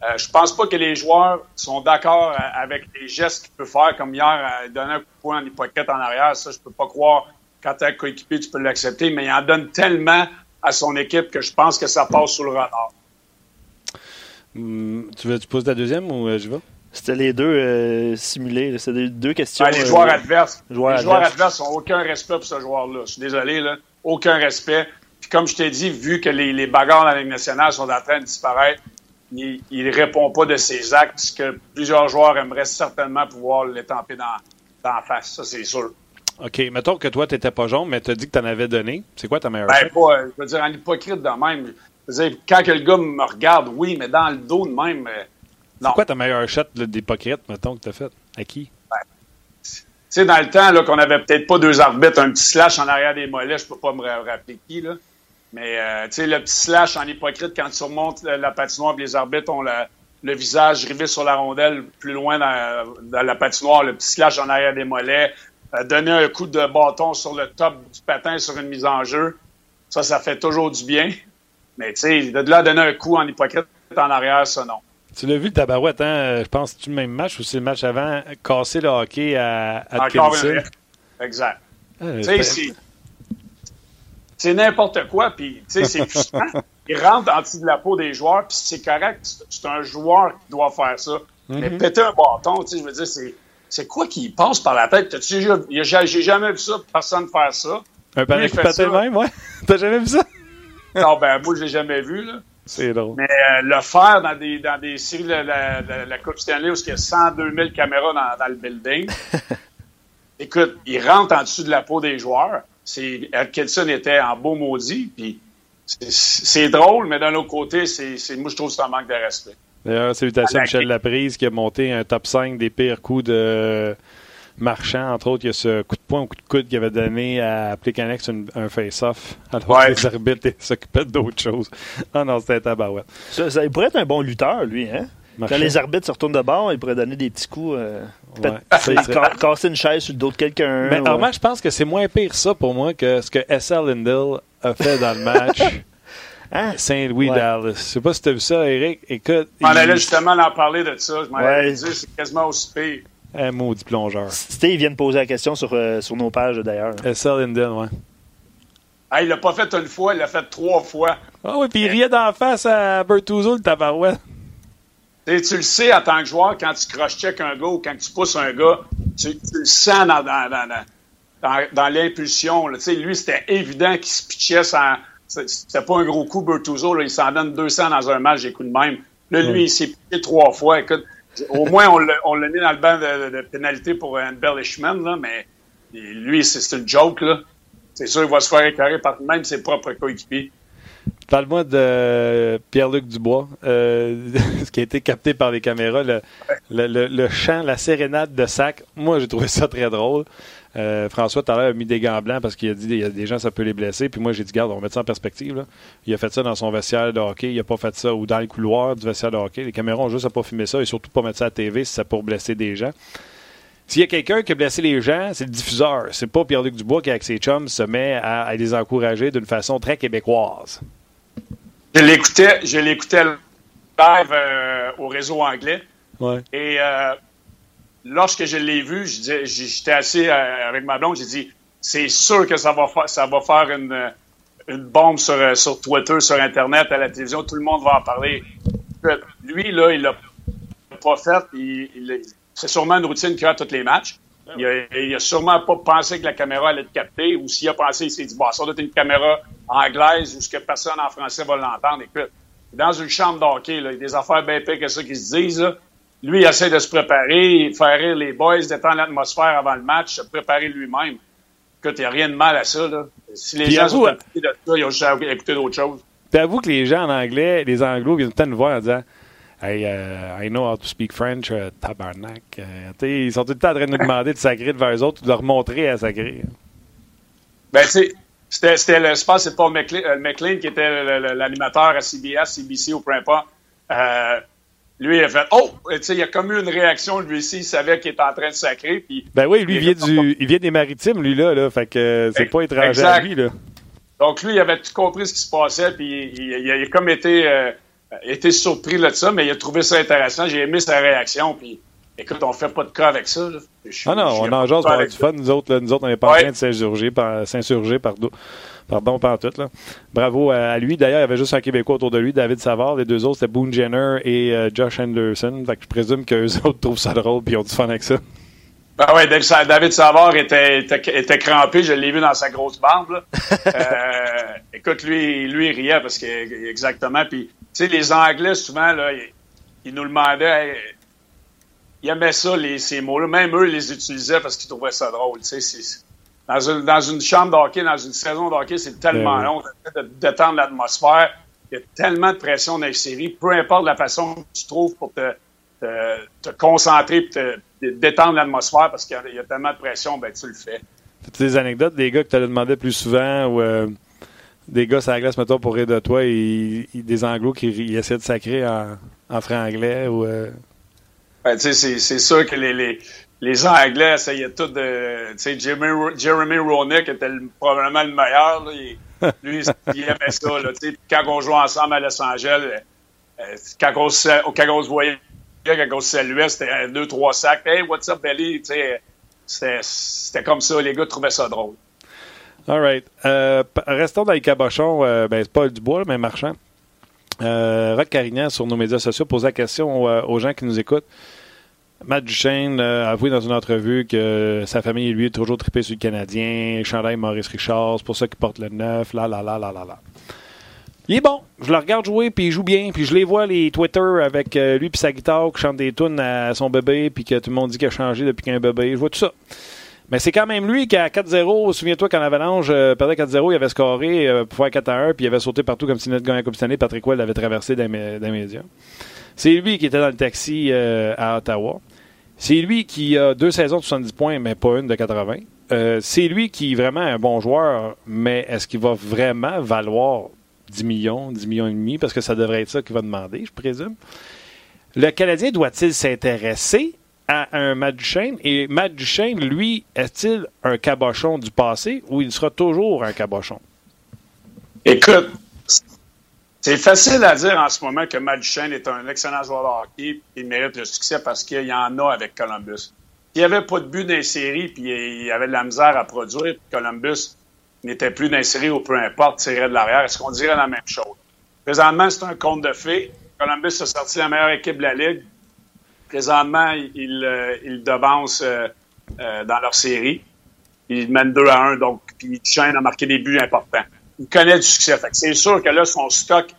Euh, je pense pas que les joueurs sont d'accord euh, avec les gestes qu'il peut faire, comme hier, euh, donner un coup de poing en hypocrite en arrière. Ça, je peux pas croire. Quand tu es coéquipier, tu peux l'accepter, mais il en donne tellement à son équipe que je pense que ça passe sous le radar. Hum, tu veux tu poses la deuxième ou euh, je vais? C'était les deux euh, simulés. C'était des- deux questions. Ben, les euh, joueurs adverses, joueurs les joueurs adverses. adverses n'ont aucun respect pour ce joueur-là. Je suis désolé, là. Aucun respect. Puis comme je t'ai dit, vu que les, les bagarres dans la Ligue nationale sont en train de disparaître, il ne répond pas de ses actes, ce que plusieurs joueurs aimeraient certainement pouvoir l'étamper dans, dans la face. Ça, c'est sûr. OK. Mettons que toi, tu n'étais pas jaune, mais tu as dit que tu en avais donné. C'est quoi ta meilleure Ben, pas, je veux dire, en hypocrite de même. Je veux dire, quand que le gars me regarde, oui, mais dans le dos de même, euh, C'est quoi ta meilleure shot d'hypocrite, mettons, que tu as fait? À qui? tu sais, dans le temps, là, qu'on avait peut-être pas deux arbitres, un petit slash en arrière des mollets, je peux pas me rappeler qui, là. Mais, euh, tu sais, le petit slash en hypocrite, quand tu remontes la, patinoire, les arbitres ont le visage rivé sur la rondelle plus loin dans, la patinoire, le petit slash en arrière des mollets, euh, donner un coup de bâton sur le top du patin sur une mise en jeu, ça, ça fait toujours du bien. Mais, tu sais, de là, donner un coup en hypocrite en arrière, ça, non. Tu l'as vu, le tabarouette, hein? Je pense c'est le même match ou c'est le match avant, casser le hockey à, à Encore Exact. Ah, tu sais, c'est n'importe quoi, puis tu sais, c'est frustrant. Il rentre en dessous de la peau des joueurs, puis c'est correct, c'est un joueur qui doit faire ça. Mais mhm. péter un bâton, tu sais, je veux dire, c'est, c'est quoi qui passe par la tête? J'ai jamais vu ça, personne faire ça. Un panier qui le même, ouais? T'as jamais vu ça? non, ben moi, je l'ai jamais vu, là. C'est drôle. Mais euh, le faire dans des, dans des séries de la, la, Coupe Stanley où il y a 102 000 caméras dans, dans le building, écoute, il rentre en dessous de la peau des joueurs. C'est, Atkinson était en beau maudit, puis c'est drôle, mais d'un autre côté, c'est, moi, je trouve que c'est un manque de respect. D'ailleurs, salutations à Michel Laprise qui a monté un top 5 des pires coups de marchand. Entre autres, il y a ce coup de poing ou coup de coude qu'il avait donné à Plicanex un face-off alors que les arbitres s'occupaient d'autres choses. Ah non, c'était un tabarouette. Ça, ça, il pourrait être un bon lutteur, lui, hein? Quand les arbitres se retournent de bord, il pourrait donner des petits coups. Euh, casser une chaise sur le dos de quelqu'un. Mais alors, moi, je pense que c'est moins pire ça pour moi que ce que S.L. Lindell a fait dans le match. Hein? Saint-Louis Dallas. Je sais pas si tu as vu ça, Eric. Écoute. On allait justement en parler de ça. Je m'en ouais. dire, c'est quasiment aussi pire. Un maudit plongeur. Steve vient de poser la question sur, euh, sur nos pages d'ailleurs. S.L. Lindell, ouais. Ah, il l'a pas fait une fois, il l'a fait trois fois. Ah oui, puis il riait d'en face à Bertuzzo, le tabarouette. Tu, tu le sais en tant que joueur, quand tu cross-check un gars ou quand tu pousses un gars, tu, le sens dans, dans, dans, dans, dans l'impulsion. Lui, c'était évident qu'il se pitchait sans. C'était pas un gros coup, Bertuzzo. Là, il s'en donne 200 dans un match, j'ai coup de même. Là, lui, il s'est pitché trois fois. Écoute, au moins, on l'a mis dans le banc de, de, pénalité pour un embellishment, là, mais lui, c'est une joke. C'est sûr, il va se faire éclairer par même ses propres coéquipiers. Parle-moi de Pierre-Luc Dubois, euh, ce qui a été capté par les caméras, le, le, chant, la sérénade de sac. Moi, j'ai trouvé ça très drôle. Euh, François, tout à l'heure, a mis des gants blancs parce qu'il a dit qu'il y a des gens, ça peut les blesser. Puis moi, j'ai dit, garde, on va mettre ça en perspective. Il a fait ça dans son vestiaire de hockey. Il n'a pas fait ça ou dans les couloirs du vestiaire de hockey. Les caméras ont juste à pas filmer ça et surtout pas mettre ça à TV si ça pour blesser des gens. S'il y a quelqu'un qui a blessé les gens, c'est le diffuseur. C'est pas Pierre-Luc Dubois qui, avec ses chums, se met à les encourager d'une façon très québécoise. Je l'écoutais, je l'écoutais live euh, au réseau anglais. Et euh, lorsque je l'ai vu, j'étais assis euh, avec ma blonde, j'ai dit c'est sûr que ça va faire, ça va faire une, une bombe sur, sur Twitter, sur Internet, à la télévision, tout le monde va en parler. Lui, là, il l'a pas fait. c'est sûrement une routine qu'il a à tous les matchs. Il a, sûrement pas pensé que la caméra allait être captée, ou s'il a pensé, il s'est dit, bon, ça doit être une caméra anglaise ou ce que personne en français va l'entendre. Écoute, dans une chambre d'hockey, il y a des affaires bien pires que ça qui se disent. Lui, il essaie de se préparer, faire rire les boys, détendre l'atmosphère avant le match, se préparer lui-même. Écoute, il n'y a rien de mal à ça. Là. Si les gens sont de ça, ils ont juste à écouter d'autres choses. Puis avoue que les gens en anglais, les anglos, viennent peut-être nous voir en disant Hey, uh, I know how to speak French, uh, tabarnak. Uh, ils sont tout le temps en train de nous demander de sacrer devant eux autres ou de leur montrer à sacrer. Ben, tu sais, c'était, c'était le, je pense c'est Paul McLean, McLean qui était l'animateur à CBS, CBC ou peu importe. Euh, lui, il a fait Oh! Tu sais, il a comme eu une réaction, lui aussi, il savait qu'il était en train de sacrer. Puis, ben oui, lui, il, vient, du, il vient des maritimes, lui, là. là fait que c'est pas étranger à lui, là. Donc, lui, il avait tout compris ce qui se passait, puis il, il, a comme été. Été surpris de ça, mais il a trouvé ça intéressant. J'ai aimé sa réaction. Puis, écoute, on fait pas de cas avec ça. ah non, on en jase pour avoir du fun. Nous autres, nous autres on n'est pas en train de s'insurger, par, s'insurger pardon, pardon, par tout. Là. Bravo à, lui. D'ailleurs, il y avait juste un Québécois autour de lui, David Savard. Les deux autres, c'était Boone Jenner et euh, Josh Anderson. Fait que je présume qu'eux autres trouvent ça drôle puis ils ont du fun avec ça. Ben ouais, David Savard était, était, crampé, je l'ai vu dans sa grosse barbe. euh, écoute, lui, lui, il riait parce que exactement. Puis sais, les Anglais, souvent, là, ils, nous demandaient, ils aimaient ça, les, ces mots-là. Même eux, ils les utilisaient parce qu'ils trouvaient ça drôle. Tu sais, dans, une, dans une chambre d'hockey, dans une saison d'hockey, c'est tellement ben long de, détendre l'atmosphère. Il y a tellement de pression dans les séries. Peu importe la façon que tu trouves pour te, te, concentrer et détendre l'atmosphère parce qu'il y, a tellement de pression, ben tu le fais. as des anecdotes des gars que tu allais demander plus souvent ou euh, des gars sur la glace, mettons, pour rire de toi et, des anglos qui essaient de sacrer en, en franc-anglais ou. Euh... Ben, c'est sûr que les, les, les Anglais essayaient tout de. Tu sais, Jeremy, Jeremy Roenick était probablement le meilleur. Lui, il aimait ça. Là, quand on jouait ensemble à Los Angeles, euh, quand, on se, quand on se voyait, quand on se saluait, c'était deux, trois sacs. Hey, what's up, Belly? C'était comme ça. Les gars trouvaient ça drôle. All right. Euh, restons dans les cabochons. Euh, ben, c'est pas du bois, mais marchand. Euh, Rock Carignan, sur nos médias sociaux, pose la question euh, aux, gens qui nous écoutent. Matt Duchesne a avoué dans une entrevue que sa famille et lui toujours trippé sur le Canadien, chandail Maurice Richard, c'est pour ça qu'il porte le neuf, là, là, là, là, là, là. Il est bon. Je le regarde jouer, puis il joue bien. Puis je les vois, les Twitter, avec lui puis sa guitare, qui chante des tunes à son bébé, puis que tout le monde dit qu'il a changé depuis qu'il a un bébé. Je vois tout ça. Mais c'est quand même lui qui, à 4-0, souviens-toi quand l'Avalanche euh, perdait 4-0, il avait scoré euh, pour faire 4-1, puis il avait sauté partout comme si notre gagnait la Coupe année. Patrick Well l'avait traversé dans les. C'est lui qui était dans le taxi euh, à Ottawa. C'est lui qui a deux saisons de 70 points, mais pas une de 80. c'est lui qui est vraiment un bon joueur, mais est-ce qu'il va vraiment valoir 10 millions, 10 millions et demi, parce que ça devrait être ça qu'il va demander, je présume. Le Canadien doit-il s'intéresser à un Matt. Et Matt lui, est-il un cabochon du passé ou il sera toujours un cabochon? Écoute, c'est facile à dire en ce moment que Matt est un excellent joueur de hockey et il mérite le succès parce qu'il y en a avec Columbus. S'il n'y avait pas de but dans les séries puis il avait de la misère à produire, Columbus n'était plus dans les séries ou peu importe, tirait de l'arrière, est-ce qu'on dirait la même chose? Présentement, c'est un compte de fait. Columbus a sorti la meilleure équipe de la Ligue. Présentement, ils, euh, ils devancent euh, euh, dans leur série. Ils mènent 2 à 1, donc puis Shane a marqué des buts importants. Il connaît du succès. c'est sûr que là, son stock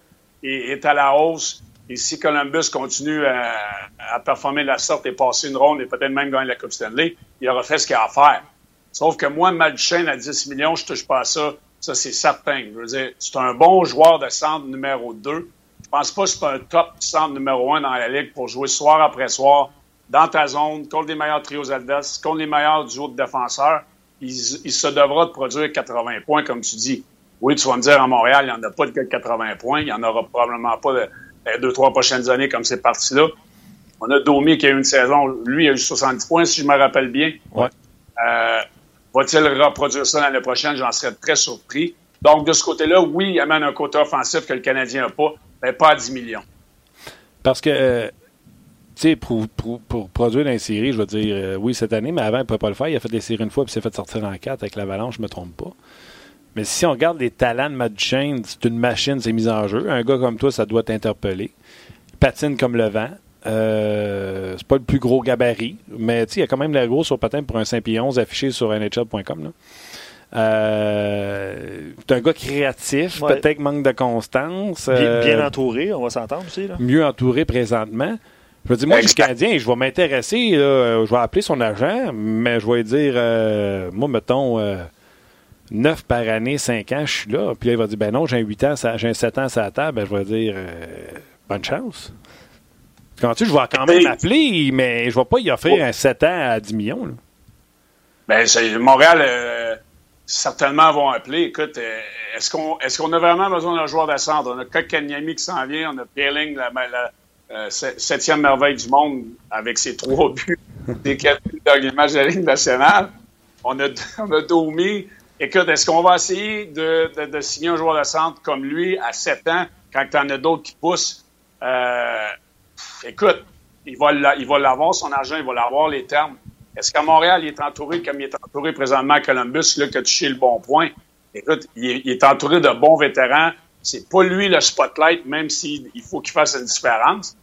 est, à la hausse. Et si Columbus continue à, performer de la sorte et passer une ronde et peut-être même gagner la Coupe Stanley, il aura fait ce qu'il a à faire. Sauf que moi, Malchain à 10 millions, je touche pas à ça. Ça, c'est certain. Je veux dire, c'est un bon joueur de centre numéro 2. Je pense pas que c'est un top centre numéro un dans la Ligue pour jouer soir après soir dans ta zone, contre les meilleurs trios adverses, contre les meilleurs duos de défenseurs. Il, se devra de produire 80 points, comme tu dis. Oui, tu vas me dire, à Montréal, il n'y en a pas de 80 points. Il n'y en aura probablement pas de, les deux, trois prochaines années comme c'est parti là. On a Domi qui a eu une saison, lui, il a eu 70 points, si je me rappelle bien. Ouais. Euh, va-t-il reproduire ça l'année prochaine? J'en serais très surpris. Donc, de ce côté-là, oui, il amène un côté offensif que le Canadien n'a pas mais pas à 10 millions. Parce que, euh, tu sais, pour, produire dans les séries, je veux dire, euh, oui, cette année, mais avant, il ne pouvait pas le faire. Il a fait des séries une fois, puis s'est fait sortir en quatre avec l'Avalanche, je ne me trompe pas. Mais si on regarde les talents de Matt Duchesne, c'est une machine, c'est mis en jeu. Un gars comme toi, ça doit t'interpeller. Patine comme le vent. Euh, c'est pas le plus gros gabarit, mais il y a quand même la grosse sur patin pour un 5 pieds 11 affiché sur nhl.com. Euh, un gars créatif, peut-être manque de constance. Bien, euh, entouré, on va s'entendre aussi. Mieux entouré présentement. Je veux dire, moi, je suis Canadien, je vais m'intéresser, je vais appeler son agent, mais je vais dire, euh, moi, mettons, 9 par année, 5 ans, je suis là. Puis là, il va dire, ben non, j'ai 8 ans, j'ai 7 ans à la table. Ben, je vais dire, bonne chance. Quand tu je vais quand même appeler, mais je ne vais pas y offrir oh. un 7 ans à 10 millions. Ben, Montréal certainement vont appeler. Écoute, euh, est-ce qu'on est-ce qu'on a vraiment besoin d'un joueur d'ascendre? On a Kokanyami qui s'en vient, on a Peeling, la, euh, septième merveille du monde, avec ses trois buts des quatre dans match de nationale. On a, on a Domi. Écoute, est-ce qu'on va essayer de, de, de, signer un joueur de centre comme lui à 7 ans, quand tu en as d'autres qui poussent? Euh, écoute, il va l'avoir, son argent, il va l'avoir, les termes. Est-ce qu'à Montréal, il est entouré comme il est entouré présentement à Columbus, là, que tu sais le bon point? Écoute, il est, entouré de bons vétérans. C'est pas lui le spotlight, même s'il faut qu'il fasse une différence.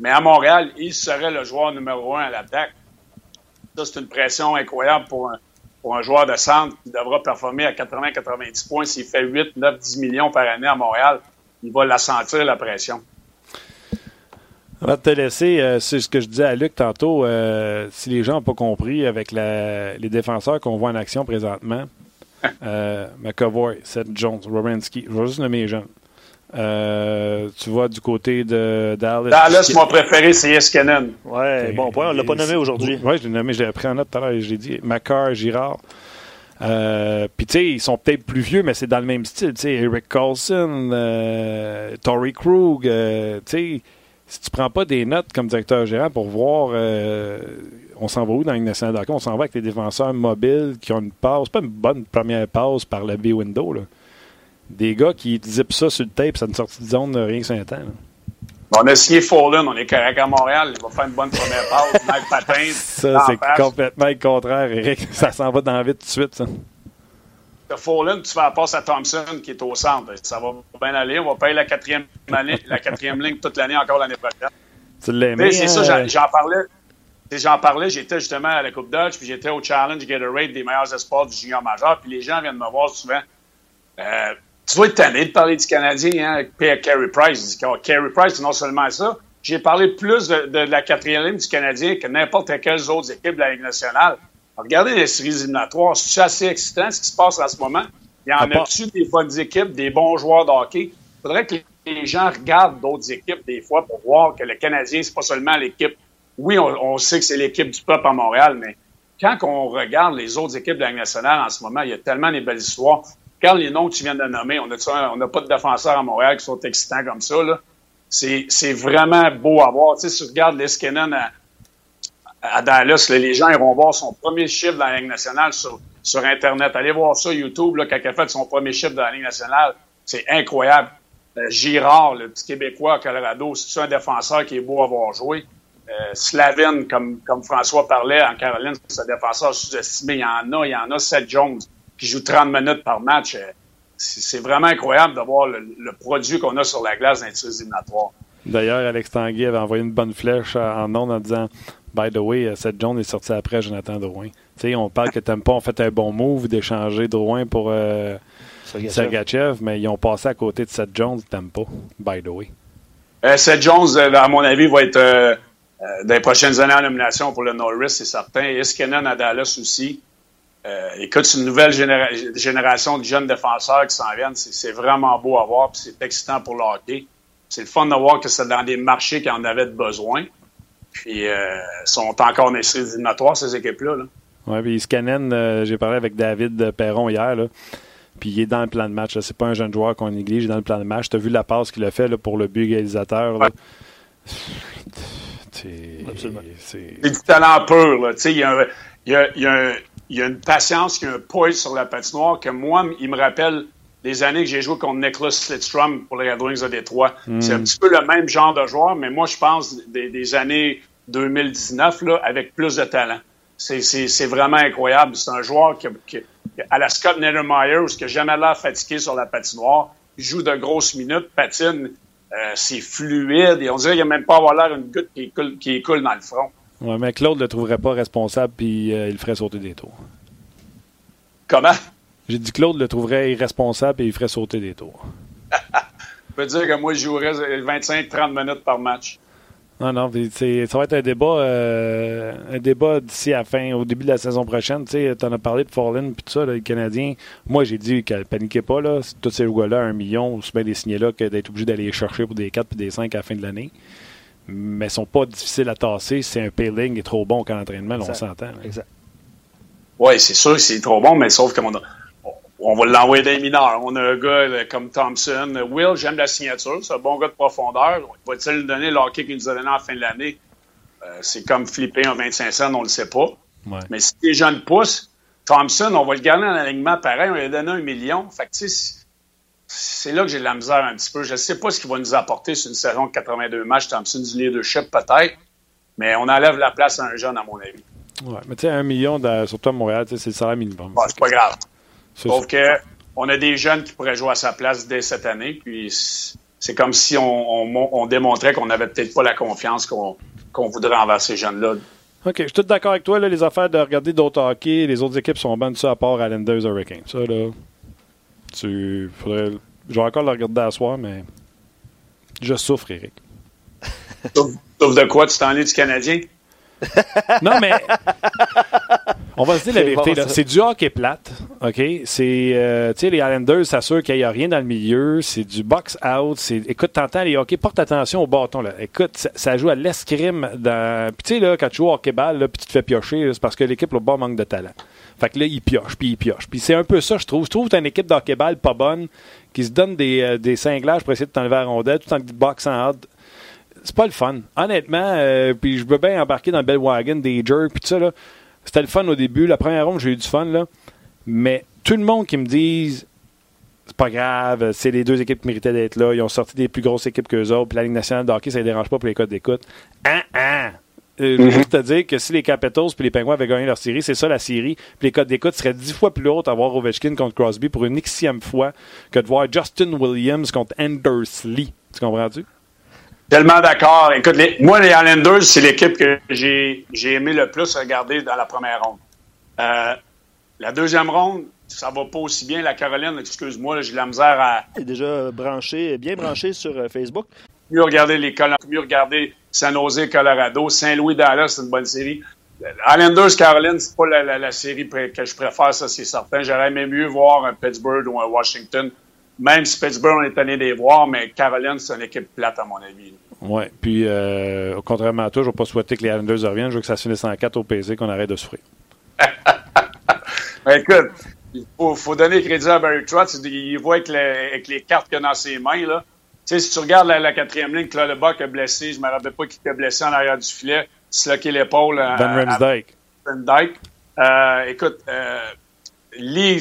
Mais à Montréal, il serait le joueur numéro un à l'attaque. Ça, c'est une pression incroyable pour un, pour un joueur de centre qui devra performer à 80-90 points. S'il fait 8, 9, 10 millions par année à Montréal, il va la sentir, la pression. Avant de te laisser, euh, c'est ce que je disais à Luc tantôt. Euh, si les gens n'ont pas compris avec les défenseurs qu'on voit en action présentement, euh, McAvoy, Seth Jones, Robinski, je vais juste nommer les jeunes. Euh, tu vois, du côté de Dallas. Dallas, mon préféré, c'est Eskenen. Ouais, bon point. On ne l'a pas nommé aujourd'hui. Oui, je l'ai nommé, je l'ai pris en note tout à l'heure, je l'ai dit. Macar, Girard. Euh, Puis, tu sais, ils sont peut-être plus vieux, mais c'est dans le même style. Tu sais, Eric Carlson, euh, Tory Krug. Euh, tu sais, si tu prends pas des notes comme directeur gérant pour voir euh, on s'en va où dans une nationale on s'en va avec des défenseurs mobiles qui ont une passe, pas une bonne première passe par le B-window. Là des gars qui zippent ça sur le tape, ça une sortie de zone de rien que 5 ans. On a signé Fallen, on est correct à Montréal, il va faire une bonne première passe, Mike Patin. Ça, c'est complètement le contraire, Eric. Ça s'en va dans vite tout de suite, ça. Fallen, tu fais la passe à Thompson qui est au centre. Ça va bien aller. On va payer la quatrième, la quatrième ligne toute l'année encore l'année prochaine. Tu l'aimais? C'est ça, euh, j'en parlais. J'en parlais, j'étais justement à la Coupe Dodge, puis j'étais au Challenge Gatorade des meilleurs espoirs du junior majeur, puis les gens viennent me voir souvent. Euh, tu vas être tanné de parler du Canadien, hein, à Carey Price. Oh, Carey Price, non seulement ça, j'ai parlé plus de, la quatrième ligne du Canadien que n'importe quelles autres équipes de la Ligue nationale. Regardez les séries éliminatoires, c'est assez excitant ce qui se passe en ce moment. Il y en a-tu des bonnes équipes, des bons joueurs de hockey? Il faudrait que les gens regardent d'autres équipes des fois pour voir que le Canadien, c'est pas seulement l'équipe. Oui, on, sait que c'est l'équipe du peuple à Montréal, mais quand on regarde les autres équipes de la Ligue nationale en ce moment, il y a tellement de belles histoires. Regarde les noms que tu viens de nommer. On n'a pas de défenseurs à Montréal qui sont excitants comme ça. C'est vraiment beau à voir. Tu sais, si tu regardes Leskinen à, à Dallas, les gens iront voir son premier chiffre dans la Ligue nationale sur, Internet. Allez voir ça, YouTube, là, quand il a fait son premier chiffre dans la Ligue nationale. C'est incroyable. Euh, Girard, le petit Québécois à Colorado, c'est un défenseur qui est beau à voir jouer. Euh, Slavin, comme, François parlait en Caroline, c'est un défenseur sous-estimé. Il y en a, il y en a. Seth Jones, qui joue 30 minutes par match. Euh, c'est vraiment incroyable de voir le, produit qu'on a sur la glace dans les éliminatoires. D'ailleurs, Alex Tanguy avait envoyé une bonne flèche en en disant By the way, euh, Seth Jones est sorti après Jonathan Drouin. sais, on parle que pas ont fait un bon move d'échanger Drouin pour euh, Sergachev, mais ils ont passé à côté de Seth Jones, pas. by the way. Seth Jones, à mon avis, va être dans les prochaines années en nomination pour le Norris, c'est certain. Iskenen à Dallas aussi. Euh, écoute, c'est une nouvelle génération de jeunes défenseurs qui s'en viennent. C'est vraiment beau à voir, puis c'est excitant pour le hockey. C'est le fun de voir que c'est dans des marchés qui en avaient besoin. Puis, euh, sont encore dans les séries ces équipes-là. Là. Oui, puis Scannen, euh, j'ai parlé avec David Perron hier, là, puis il est dans le plan de match. C'est pas un jeune joueur qu'on néglige, il est dans le plan de match. Tu as vu la passe qu'il a fait là, pour le but égalisateur. C'est du talent pur. Il y a, y, a, y a un il y a une patience, il y a un poise sur la patinoire que moi, il me rappelle les années que j'ai joué contre Nicholas Lidstrom pour les Red Wings de Détroit. Hmm. C'est un petit peu le même genre de joueur, mais moi, je pense des, années 2019 là, avec plus de talent. C'est vraiment incroyable. C'est un joueur qui, à la Scott Niedermayer, qui n'a jamais l'air fatigué sur la patinoire. Il joue de grosses minutes, patine, euh, c'est fluide et on dirait qu'il n'a même pas avoir l'air une goutte qui coule, qui coule dans le front. Ouais, mais Claude le trouverait pas responsable puis euh, il le ferait sauter des tours. Comment? J'ai dit Claude le trouverait irresponsable et il ferait sauter des tours. Je peux dire que moi, je jouerais 25-30 minutes par match. Non, non, ça va être un débat, euh, un débat d'ici à la fin, au début de la saison prochaine. Tu en as parlé de Fallen et tout ça, le Canadien. Moi, j'ai dit qu'elle paniquait pas, là. Tous ces joueurs-là, un million, c'est bien des signés là que d'être obligé d'aller chercher pour des 4 et des 5 à la fin de l'année mais sont pas difficiles à tasser. C'est un pailing est trop bon qu'en entraînement, on s'entend. Exact. Oui, c'est sûr que c'est trop bon, mais sauf qu'on on va l'envoyer des mineurs. On a un gars comme Thompson. Will, j'aime la signature. C'est un bon gars de profondeur. Va-t-il nous donner l'hockey qu'il nous a donné à la fin de l'année? Euh, c'est comme flipper un 25 cents, on le sait pas. Mais si les jeunes poussent, Thompson, on va le garder en alignement pareil. On lui a donné un million. Fait que, c'est là que j'ai de la misère un petit peu. Je ne sais pas ce qu'il va nous apporter sur une saison de 82 matchs. Thompson du leadership, peut-être. Mais on enlève la place à un jeune, à mon avis. Oui, mais tu sais, un million, surtout à Montréal, c'est le salaire minimum. c'est pas grave. Sauf qu'on a des jeunes qui pourraient jouer à sa place dès cette année. Puis c'est comme si on, démontrait qu'on n'avait peut-être pas la confiance qu'on voudrait envers ces jeunes-là. OK, je suis tout d'accord avec toi. Là, les affaires de regarder d'autres hockey, les autres équipes sont bonnes, ça, à part Islanders Hurricanes. Ça, là, tu. Je vais encore le regarder à soir, mais je souffre, Eric. Souffre de quoi? Tu t'en es du Canadien? non, mais. On va se dire la vérité. c'est du hockey plate. OK? C'est, euh, tu sais, les Islanders s'assurent qu'il n'y a rien dans le milieu. C'est du box out. C'est, écoute, t'entends les hockey, porte attention au bâton. Là. Écoute, ça, joue à l'escrime. Dans... Puis tu sais, là, quand tu joues au hockey-ball, puis tu te fais piocher, c'est parce que l'équipe au bas manque de talent. Fait que là, il pioche, puis il pioche. Puis c'est un peu ça, je trouve. Je trouve que t'as une équipe d'hockey-ball pas bonne qui se donne des, euh, des cinglages pour essayer de t'enlever la rondelle tout en boxant out c'est pas le fun. Honnêtement, euh, puis je veux bien embarquer dans le wagon des jerks, puis tout ça, là. C'était le fun au début. La première ronde, j'ai eu du fun, là. Mais tout le monde qui me dise c'est pas grave, c'est les deux équipes qui méritaient d'être là. Ils ont sorti des plus grosses équipes qu'eux autres. Puis la Ligue nationale de hockey, ça ne dérange pas pour les codes d'écoute. Ah, ah! Euh, je veux mhm. te dire que si les Capitals puis les Penguins avaient gagné leur série, c'est ça la série. Puis les codes d'écoute seraient dix fois plus hautes à voir Ovechkin contre Crosby pour une xième fois que de voir Justin Williams contre Anders Lee. Tu comprends-tu? Tellement d'accord. Écoute, moi, les Islanders, c'est l'équipe que j'ai aimé le plus regarder dans la première ronde. Euh, la deuxième ronde, ça va pas aussi bien. La Caroline, excuse-moi, j'ai la misère à. est déjà branché, bien branché sur euh, Facebook. Mieux regarder les mieux regarder San Jose, Colorado, Saint-Louis, Dallas, c'est une bonne série. Islanders, Caroline, c'est pas la, série que je préfère, ça, c'est certain. J'aurais aimé mieux voir un Pittsburgh ou un Washington même si Pittsburgh, on est allé les voir, mais Caroline, c'est une équipe plate, à mon avis. Oui, puis euh, contrairement à toi, je ne vais pas souhaiter que les Islanders reviennent. Je veux que ça se finisse en 4 au PC, qu'on arrête de souffrir. ben, écoute, il faut, donner crédit à Barry Trotz. Il voit avec, les, cartes qu'il a dans ses mains. Là. Tu sais, si tu regardes la, quatrième ligne, Claude Buck a blessé, je ne me rappelle pas qui était blessé en arrière du filet, sloqué l'épaule. Ben Ramsdyke. Ben Dyke. Euh, écoute, euh,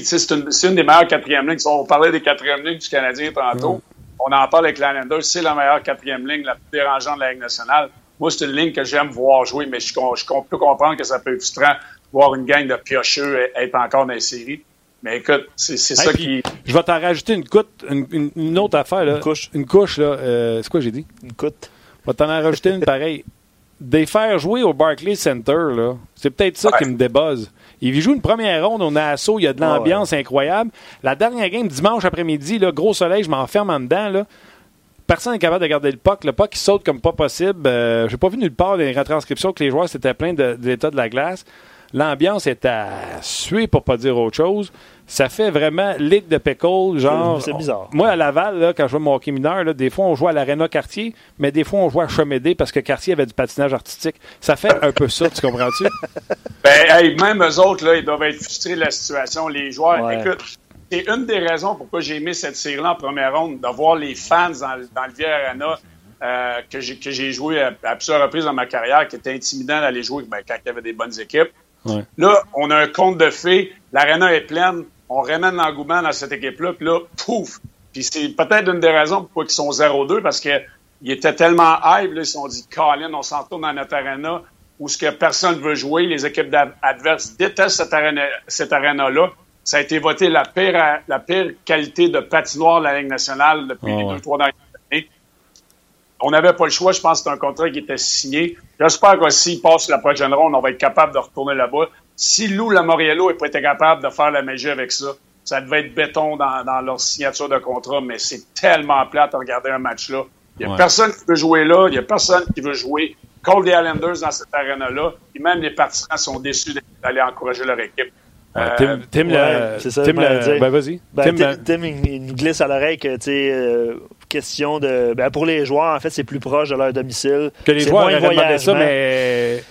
c'est une, une, des meilleures quatrième lignes. On parlait des quatrièmes lignes du Canadien tantôt. On en parle avec l'Islanders. C'est la meilleure quatrième ligne, la plus dérangeante de la Ligue nationale. Moi, c'est une ligne que j'aime voir jouer, mais je, peux comprendre que ça peut être frustrant voir une gang de piocheux être encore dans les séries. Mais écoute, c'est ça qui. Je vais t'en rajouter une, une, autre affaire. Là. Une couche. Une couche, là. Euh, c'est quoi j'ai dit? Une coute. Je vais t'en rajouter une pareille. Des faire jouer au Barclays Center, là, c'est peut-être ça qui me débuzz. Il joue une première ronde, on a assaut, il y a de l'ambiance incroyable. La dernière game, dimanche après-midi, gros soleil, je m'enferme en dedans. Là. Personne n'est capable de garder le puck. Le puck, il saute comme pas possible. Euh, j'ai pas vu nulle part les retranscriptions que les joueurs s'étaient pleins de, de l'état de la glace. L'ambiance est à suer, pour pas dire autre chose. Ça fait vraiment ligue de pickle, genre. C'est bizarre. Moi, à Laval, là, quand je jouais mon hockey mineur, des fois, on jouait à l'Arena Cartier, mais des fois, on jouait à Chemédé parce que Cartier avait du patinage artistique. Ça fait un peu ça, tu comprends-tu? Ben, même eux autres, là, ils doivent être frustrés de la situation. Les joueurs, écoute, c'est une des raisons pourquoi j'ai aimé cette série-là en première ronde, de voir les fans dans, le Vieux Arena. Euh, que j'ai joué à, plusieurs reprises dans ma carrière, qui était intimidant d'aller jouer ben, quand il y avait des bonnes équipes. Là, on a un compte de fées, l'aréna est pleine, on ramène l'engouement dans cette équipe-là, puis là, pouf! Puis c'est peut-être une des raisons pourquoi ils sont 0-2, parce qu'ils étaient tellement hype, là, ils se sont dit, Colin, on s'en tourne dans notre aréna où ce que personne veut jouer, les équipes adverses détestent cette aréna-là. Ça a été voté la pire, la pire qualité de patinoire de la Ligue nationale depuis ah les deux, trois dernières années. On n'avait pas le choix. Je pense que c'est un contrat qui était signé. J'espère que s'il passe la prochaine ronde, on va être capable de retourner là-bas. Si Lou Lamoriello n'est pas été capable de faire la magie avec ça, ça devait être béton dans, leur signature de contrat, mais c'est tellement plate de regarder un match-là. Il n'y a personne qui veut jouer là, il n'y a personne qui veut jouer contre les Islanders dans cette arène-là. Et même les partisans sont déçus d'aller encourager leur équipe. Euh, Tim, c'est ça. Tim, ben, vas-y. Ben, Tim, il, nous glisse à l'oreille que, tu sais, euh, question de. Ben, pour les joueurs, en fait, c'est plus proche de leur domicile. Que les joueurs auraient demandé ça, mais.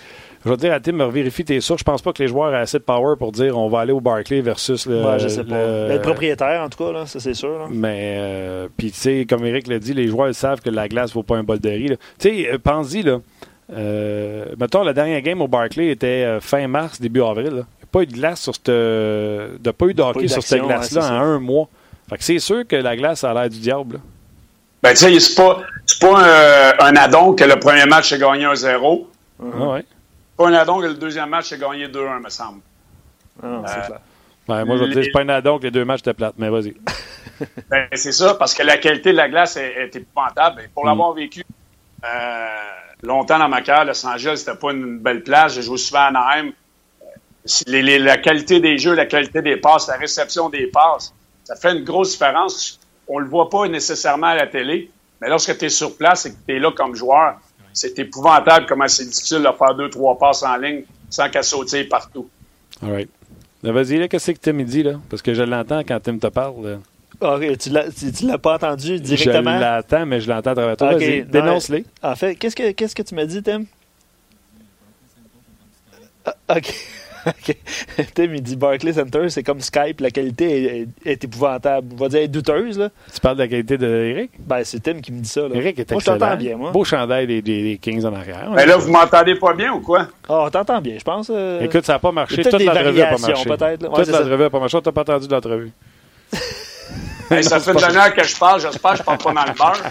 Je vais dire à Tim, vérifie tes sources. Je pense pas que les joueurs aient assez de power pour dire on va aller au Barclay versus le. Ouais, je sais pas. Le, propriétaire, en tout cas, là, ça c'est sûr. Mais, euh, puis tu sais, comme Eric l'a dit, les joueurs savent que la glace vaut pas un bol de riz. Tu sais, pense-y, là. Euh, mettons, la dernière game au Barclay était fin mars, début avril pas eu de glace sur cette. de pas eu de hockey sur cette glace-là en un mois. Fait que c'est sûr que la glace a l'air du diable. Ben, tu sais, c'est pas, pas un, addon que le premier match a gagné 1-0. Ah ouais. Pas un addon que le deuxième match a gagné 2-1, me semble. Ah, c'est euh, clair. Ben, moi, je vais te dire, c'est pas un addon que les deux matchs étaient plates, mais vas-y. ben, c'est ça, parce que la qualité de la glace est, épouvantable. pour l'avoir mm. vécu euh, longtemps dans ma carrière, Los Angeles, c'était pas une belle place. J'ai joué souvent à Anaheim la qualité des jeux, la qualité des passes, la réception des passes, ça fait une grosse différence. On le voit pas nécessairement à la télé, mais lorsque tu es sur place et que tu es là comme joueur, c'est épouvantable comment c'est difficile de faire deux, trois passes en ligne sans qu'elle saute partout. All right. Vas-y, là, qu'est-ce que Tim dit, là? Parce que je l'entends quand Tim te parle. Là. Ah, tu tu l'as pas entendu directement? Je l'entends, mais je l'entends à travers toi. Dénonce-les. En fait, qu'est-ce que, qu'est-ce que tu m'as dit, Tim? Ah, ok. Tim, il dit Barclays Center, c'est comme Skype, la qualité est, est épouvantable. On va dire douteuse, là. Tu parles de la qualité d'Eric? Ben, c'est Tim qui me dit ça, là. Eric est moi, je excellent. t'entends bien, moi. Beau chandail des, des, des Kings en arrière. Mais là, vous m'entendez pas bien ou quoi? Ah, on t'entend bien, je pense. euh, Écoute, ça n'a pas marché. Toute l'entrevue n'a pas marché. peut-être. Ouais, Toute l'entrevue n'a pas marché. On t'a pas entendu de l'entrevue. Hey, ça fait une demi-heure que je parle, j'espère que je parle pas dans le beurre.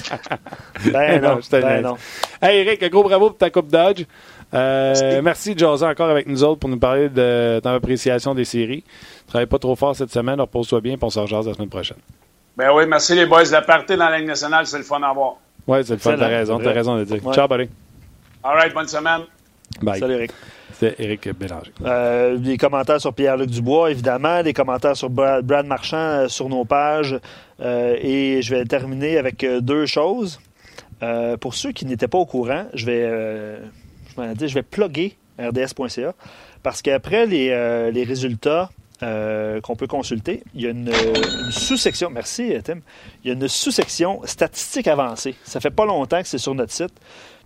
Ben non, ben non. Hey Eric, gros bravo pour ta Coupe Dodge. Euh, Merci. de jaser encore avec nous autres pour nous parler de ton appréciation des séries. Travaille pas trop fort cette semaine, repose-toi bien, puis on se rejase la semaine prochaine. Ben oui, merci les boys. La partie dans la Ligue nationale, c'est le fun à voir. Ouais, c'est le fun, t'as raison, t'as raison de dire. Ouais. Ciao, buddy. All right, bonne semaine. Bye. Salut, Eric. C'était Eric Bélanger. Euh, des commentaires sur Pierre-Luc Dubois, évidemment, des commentaires sur Brad, Brad Marchand euh, sur nos pages. Euh, et je vais terminer avec euh, deux choses. Euh, pour ceux qui n'étaient pas au courant, je vais, euh, je dit, je vais plugger rds.ca parce qu'après les, euh, les résultats euh, qu'on peut consulter, il y a une, sous-section, merci Tim, il y a une sous-section statistiques avancées. Ça fait pas longtemps que c'est sur notre site.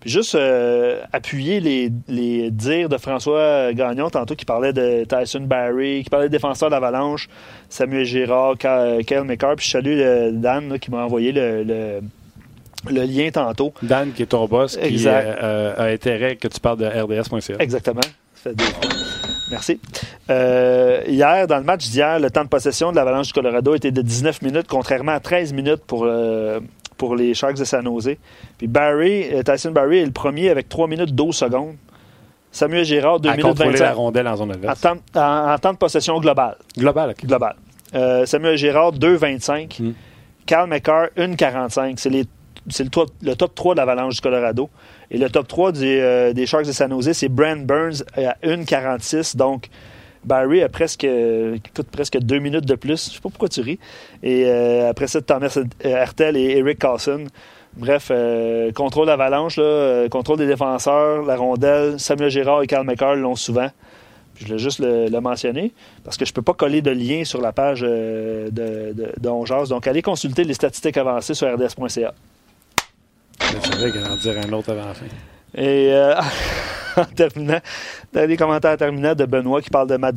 Puis juste euh, appuyer les, les dires de François Gagnon tantôt qui parlait de Tyson Barry, qui parlait de défenseur d'Avalanche, Samuel Girard, Kyle McCarr. Puis je salue euh, Dan qui m'a envoyé le, le lien tantôt. Dan, qui est ton boss, qui Exact. euh, euh, a intérêt que tu parles de RDS.ca. Exactement. Ça fait deux. Merci. Euh, hier, dans le match d'hier, le temps de possession de l'Avalanche du Colorado était de 19 minutes, contrairement à 13 minutes pour, euh, pour les Sharks de San Jose. Puis Barry, Tyson Barry est le premier avec 3 minutes 12 secondes. Samuel Girard, 2 À minutes contrôler 25. la rondelle en zone En temps, en- en temps de possession globale. Global, OK. global. Samuel Girard, 2,25. Mm. Carl McCarr, 1,45. C'est les- c'est le, top- le top 3 de l'Avalanche du Colorado. Et le top 3 des, euh, des Sharks de San Jose, c'est Brand Burns à 1,46. Donc, Barry a presque, euh, écoute, presque deux minutes de plus. Je sais pas pourquoi tu ris. Et euh, après ça, Thomas Hertel et Eric Carlson. Bref, contrôle d'Avalanche, contrôle des défenseurs, la rondelle. Samuel Girard et Carl McCarr l'ont souvent. Je voulais juste le, mentionner parce que je ne peux pas coller de lien sur la page de, de. Donc, allez consulter les statistiques avancées sur rds.ca. C'est vrai qu'elle en dire un autre avant la fin. Et euh, en terminant, dans les commentaires terminants de Benoît qui parle de Matt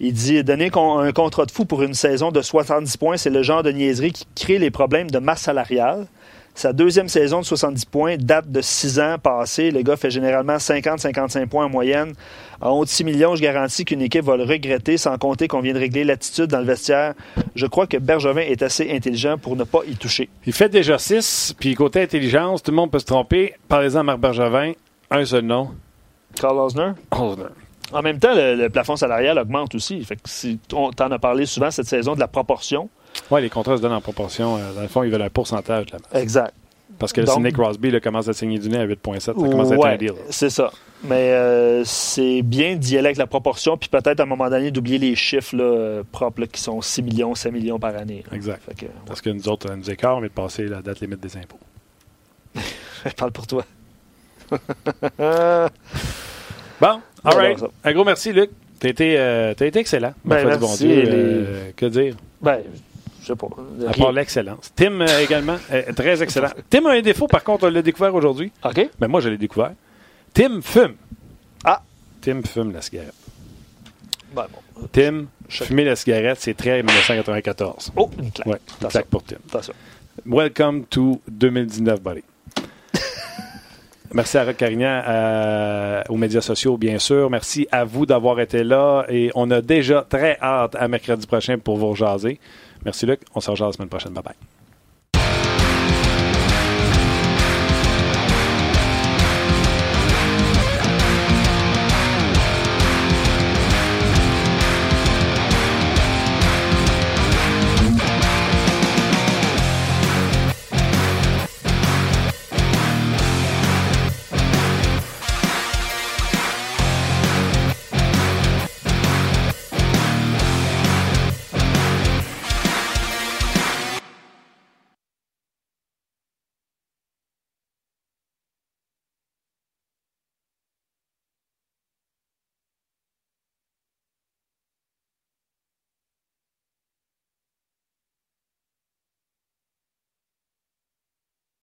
il dit Donner un contrat de fou pour une saison de 70 points, c'est le genre de niaiserie qui crée les problèmes de masse salariale. Sa deuxième saison de 70 points date de 6 ans passés. Le gars fait généralement 50-55 points en moyenne. À haut de 6 millions, je garantis qu'une équipe va le regretter, sans compter qu'on vient de régler l'attitude dans le vestiaire. Je crois que Bergevin est assez intelligent pour ne pas y toucher. Il fait déjà 6, puis côté intelligence, tout le monde peut se tromper. Parlez-en à Marc Bergevin, un seul nom. Carl Osner Osner. En même temps, le, le plafond salarial augmente aussi. Fait que si on t'en a parlé souvent cette saison de la proportion. Oui, les contrats se donnent en proportion. Euh, Dans le fond, ils veulent un pourcentage. de la masse. Exact. Parce que Donc- Nick Crosby là, commence à signer du nez à 8,7, ça commence à être un deal. c'est ça. Mais euh, c'est bien d'y aller avec la proportion, puis peut-être à un moment donné d'oublier les chiffres là, propres là, qui sont 6 millions, 5 millions par année. là. Exact. Parce que nous autres, nous écart, mais de passer la date limite des impôts. je parle pour toi. Bon, all right. Un gros merci, Luc. T'as été, euh, été excellent. Ben, merci, bon Dieu. les- euh, que dire? ben, je sais pas. À part l'excellence. Tim euh, également, euh, très excellent. Tim a un défaut, par contre, on l'a découvert aujourd'hui. OK? Mais moi, je l'ai découvert. Tim fume. Ah. Tim fume la cigarette. Ben, bon. Tim, Je- fumer la cigarette, c'est très 1994. Oh, une claque. Ouais, une Attention. claque pour Tim. Attention. Welcome to 2019, buddy. Merci à Rock Carignan, aux médias sociaux, bien sûr. Merci à vous d'avoir été là. Et on a déjà très hâte à mercredi prochain pour vous rejaser. Merci, Luc. On se rejase la semaine prochaine. Bye bye.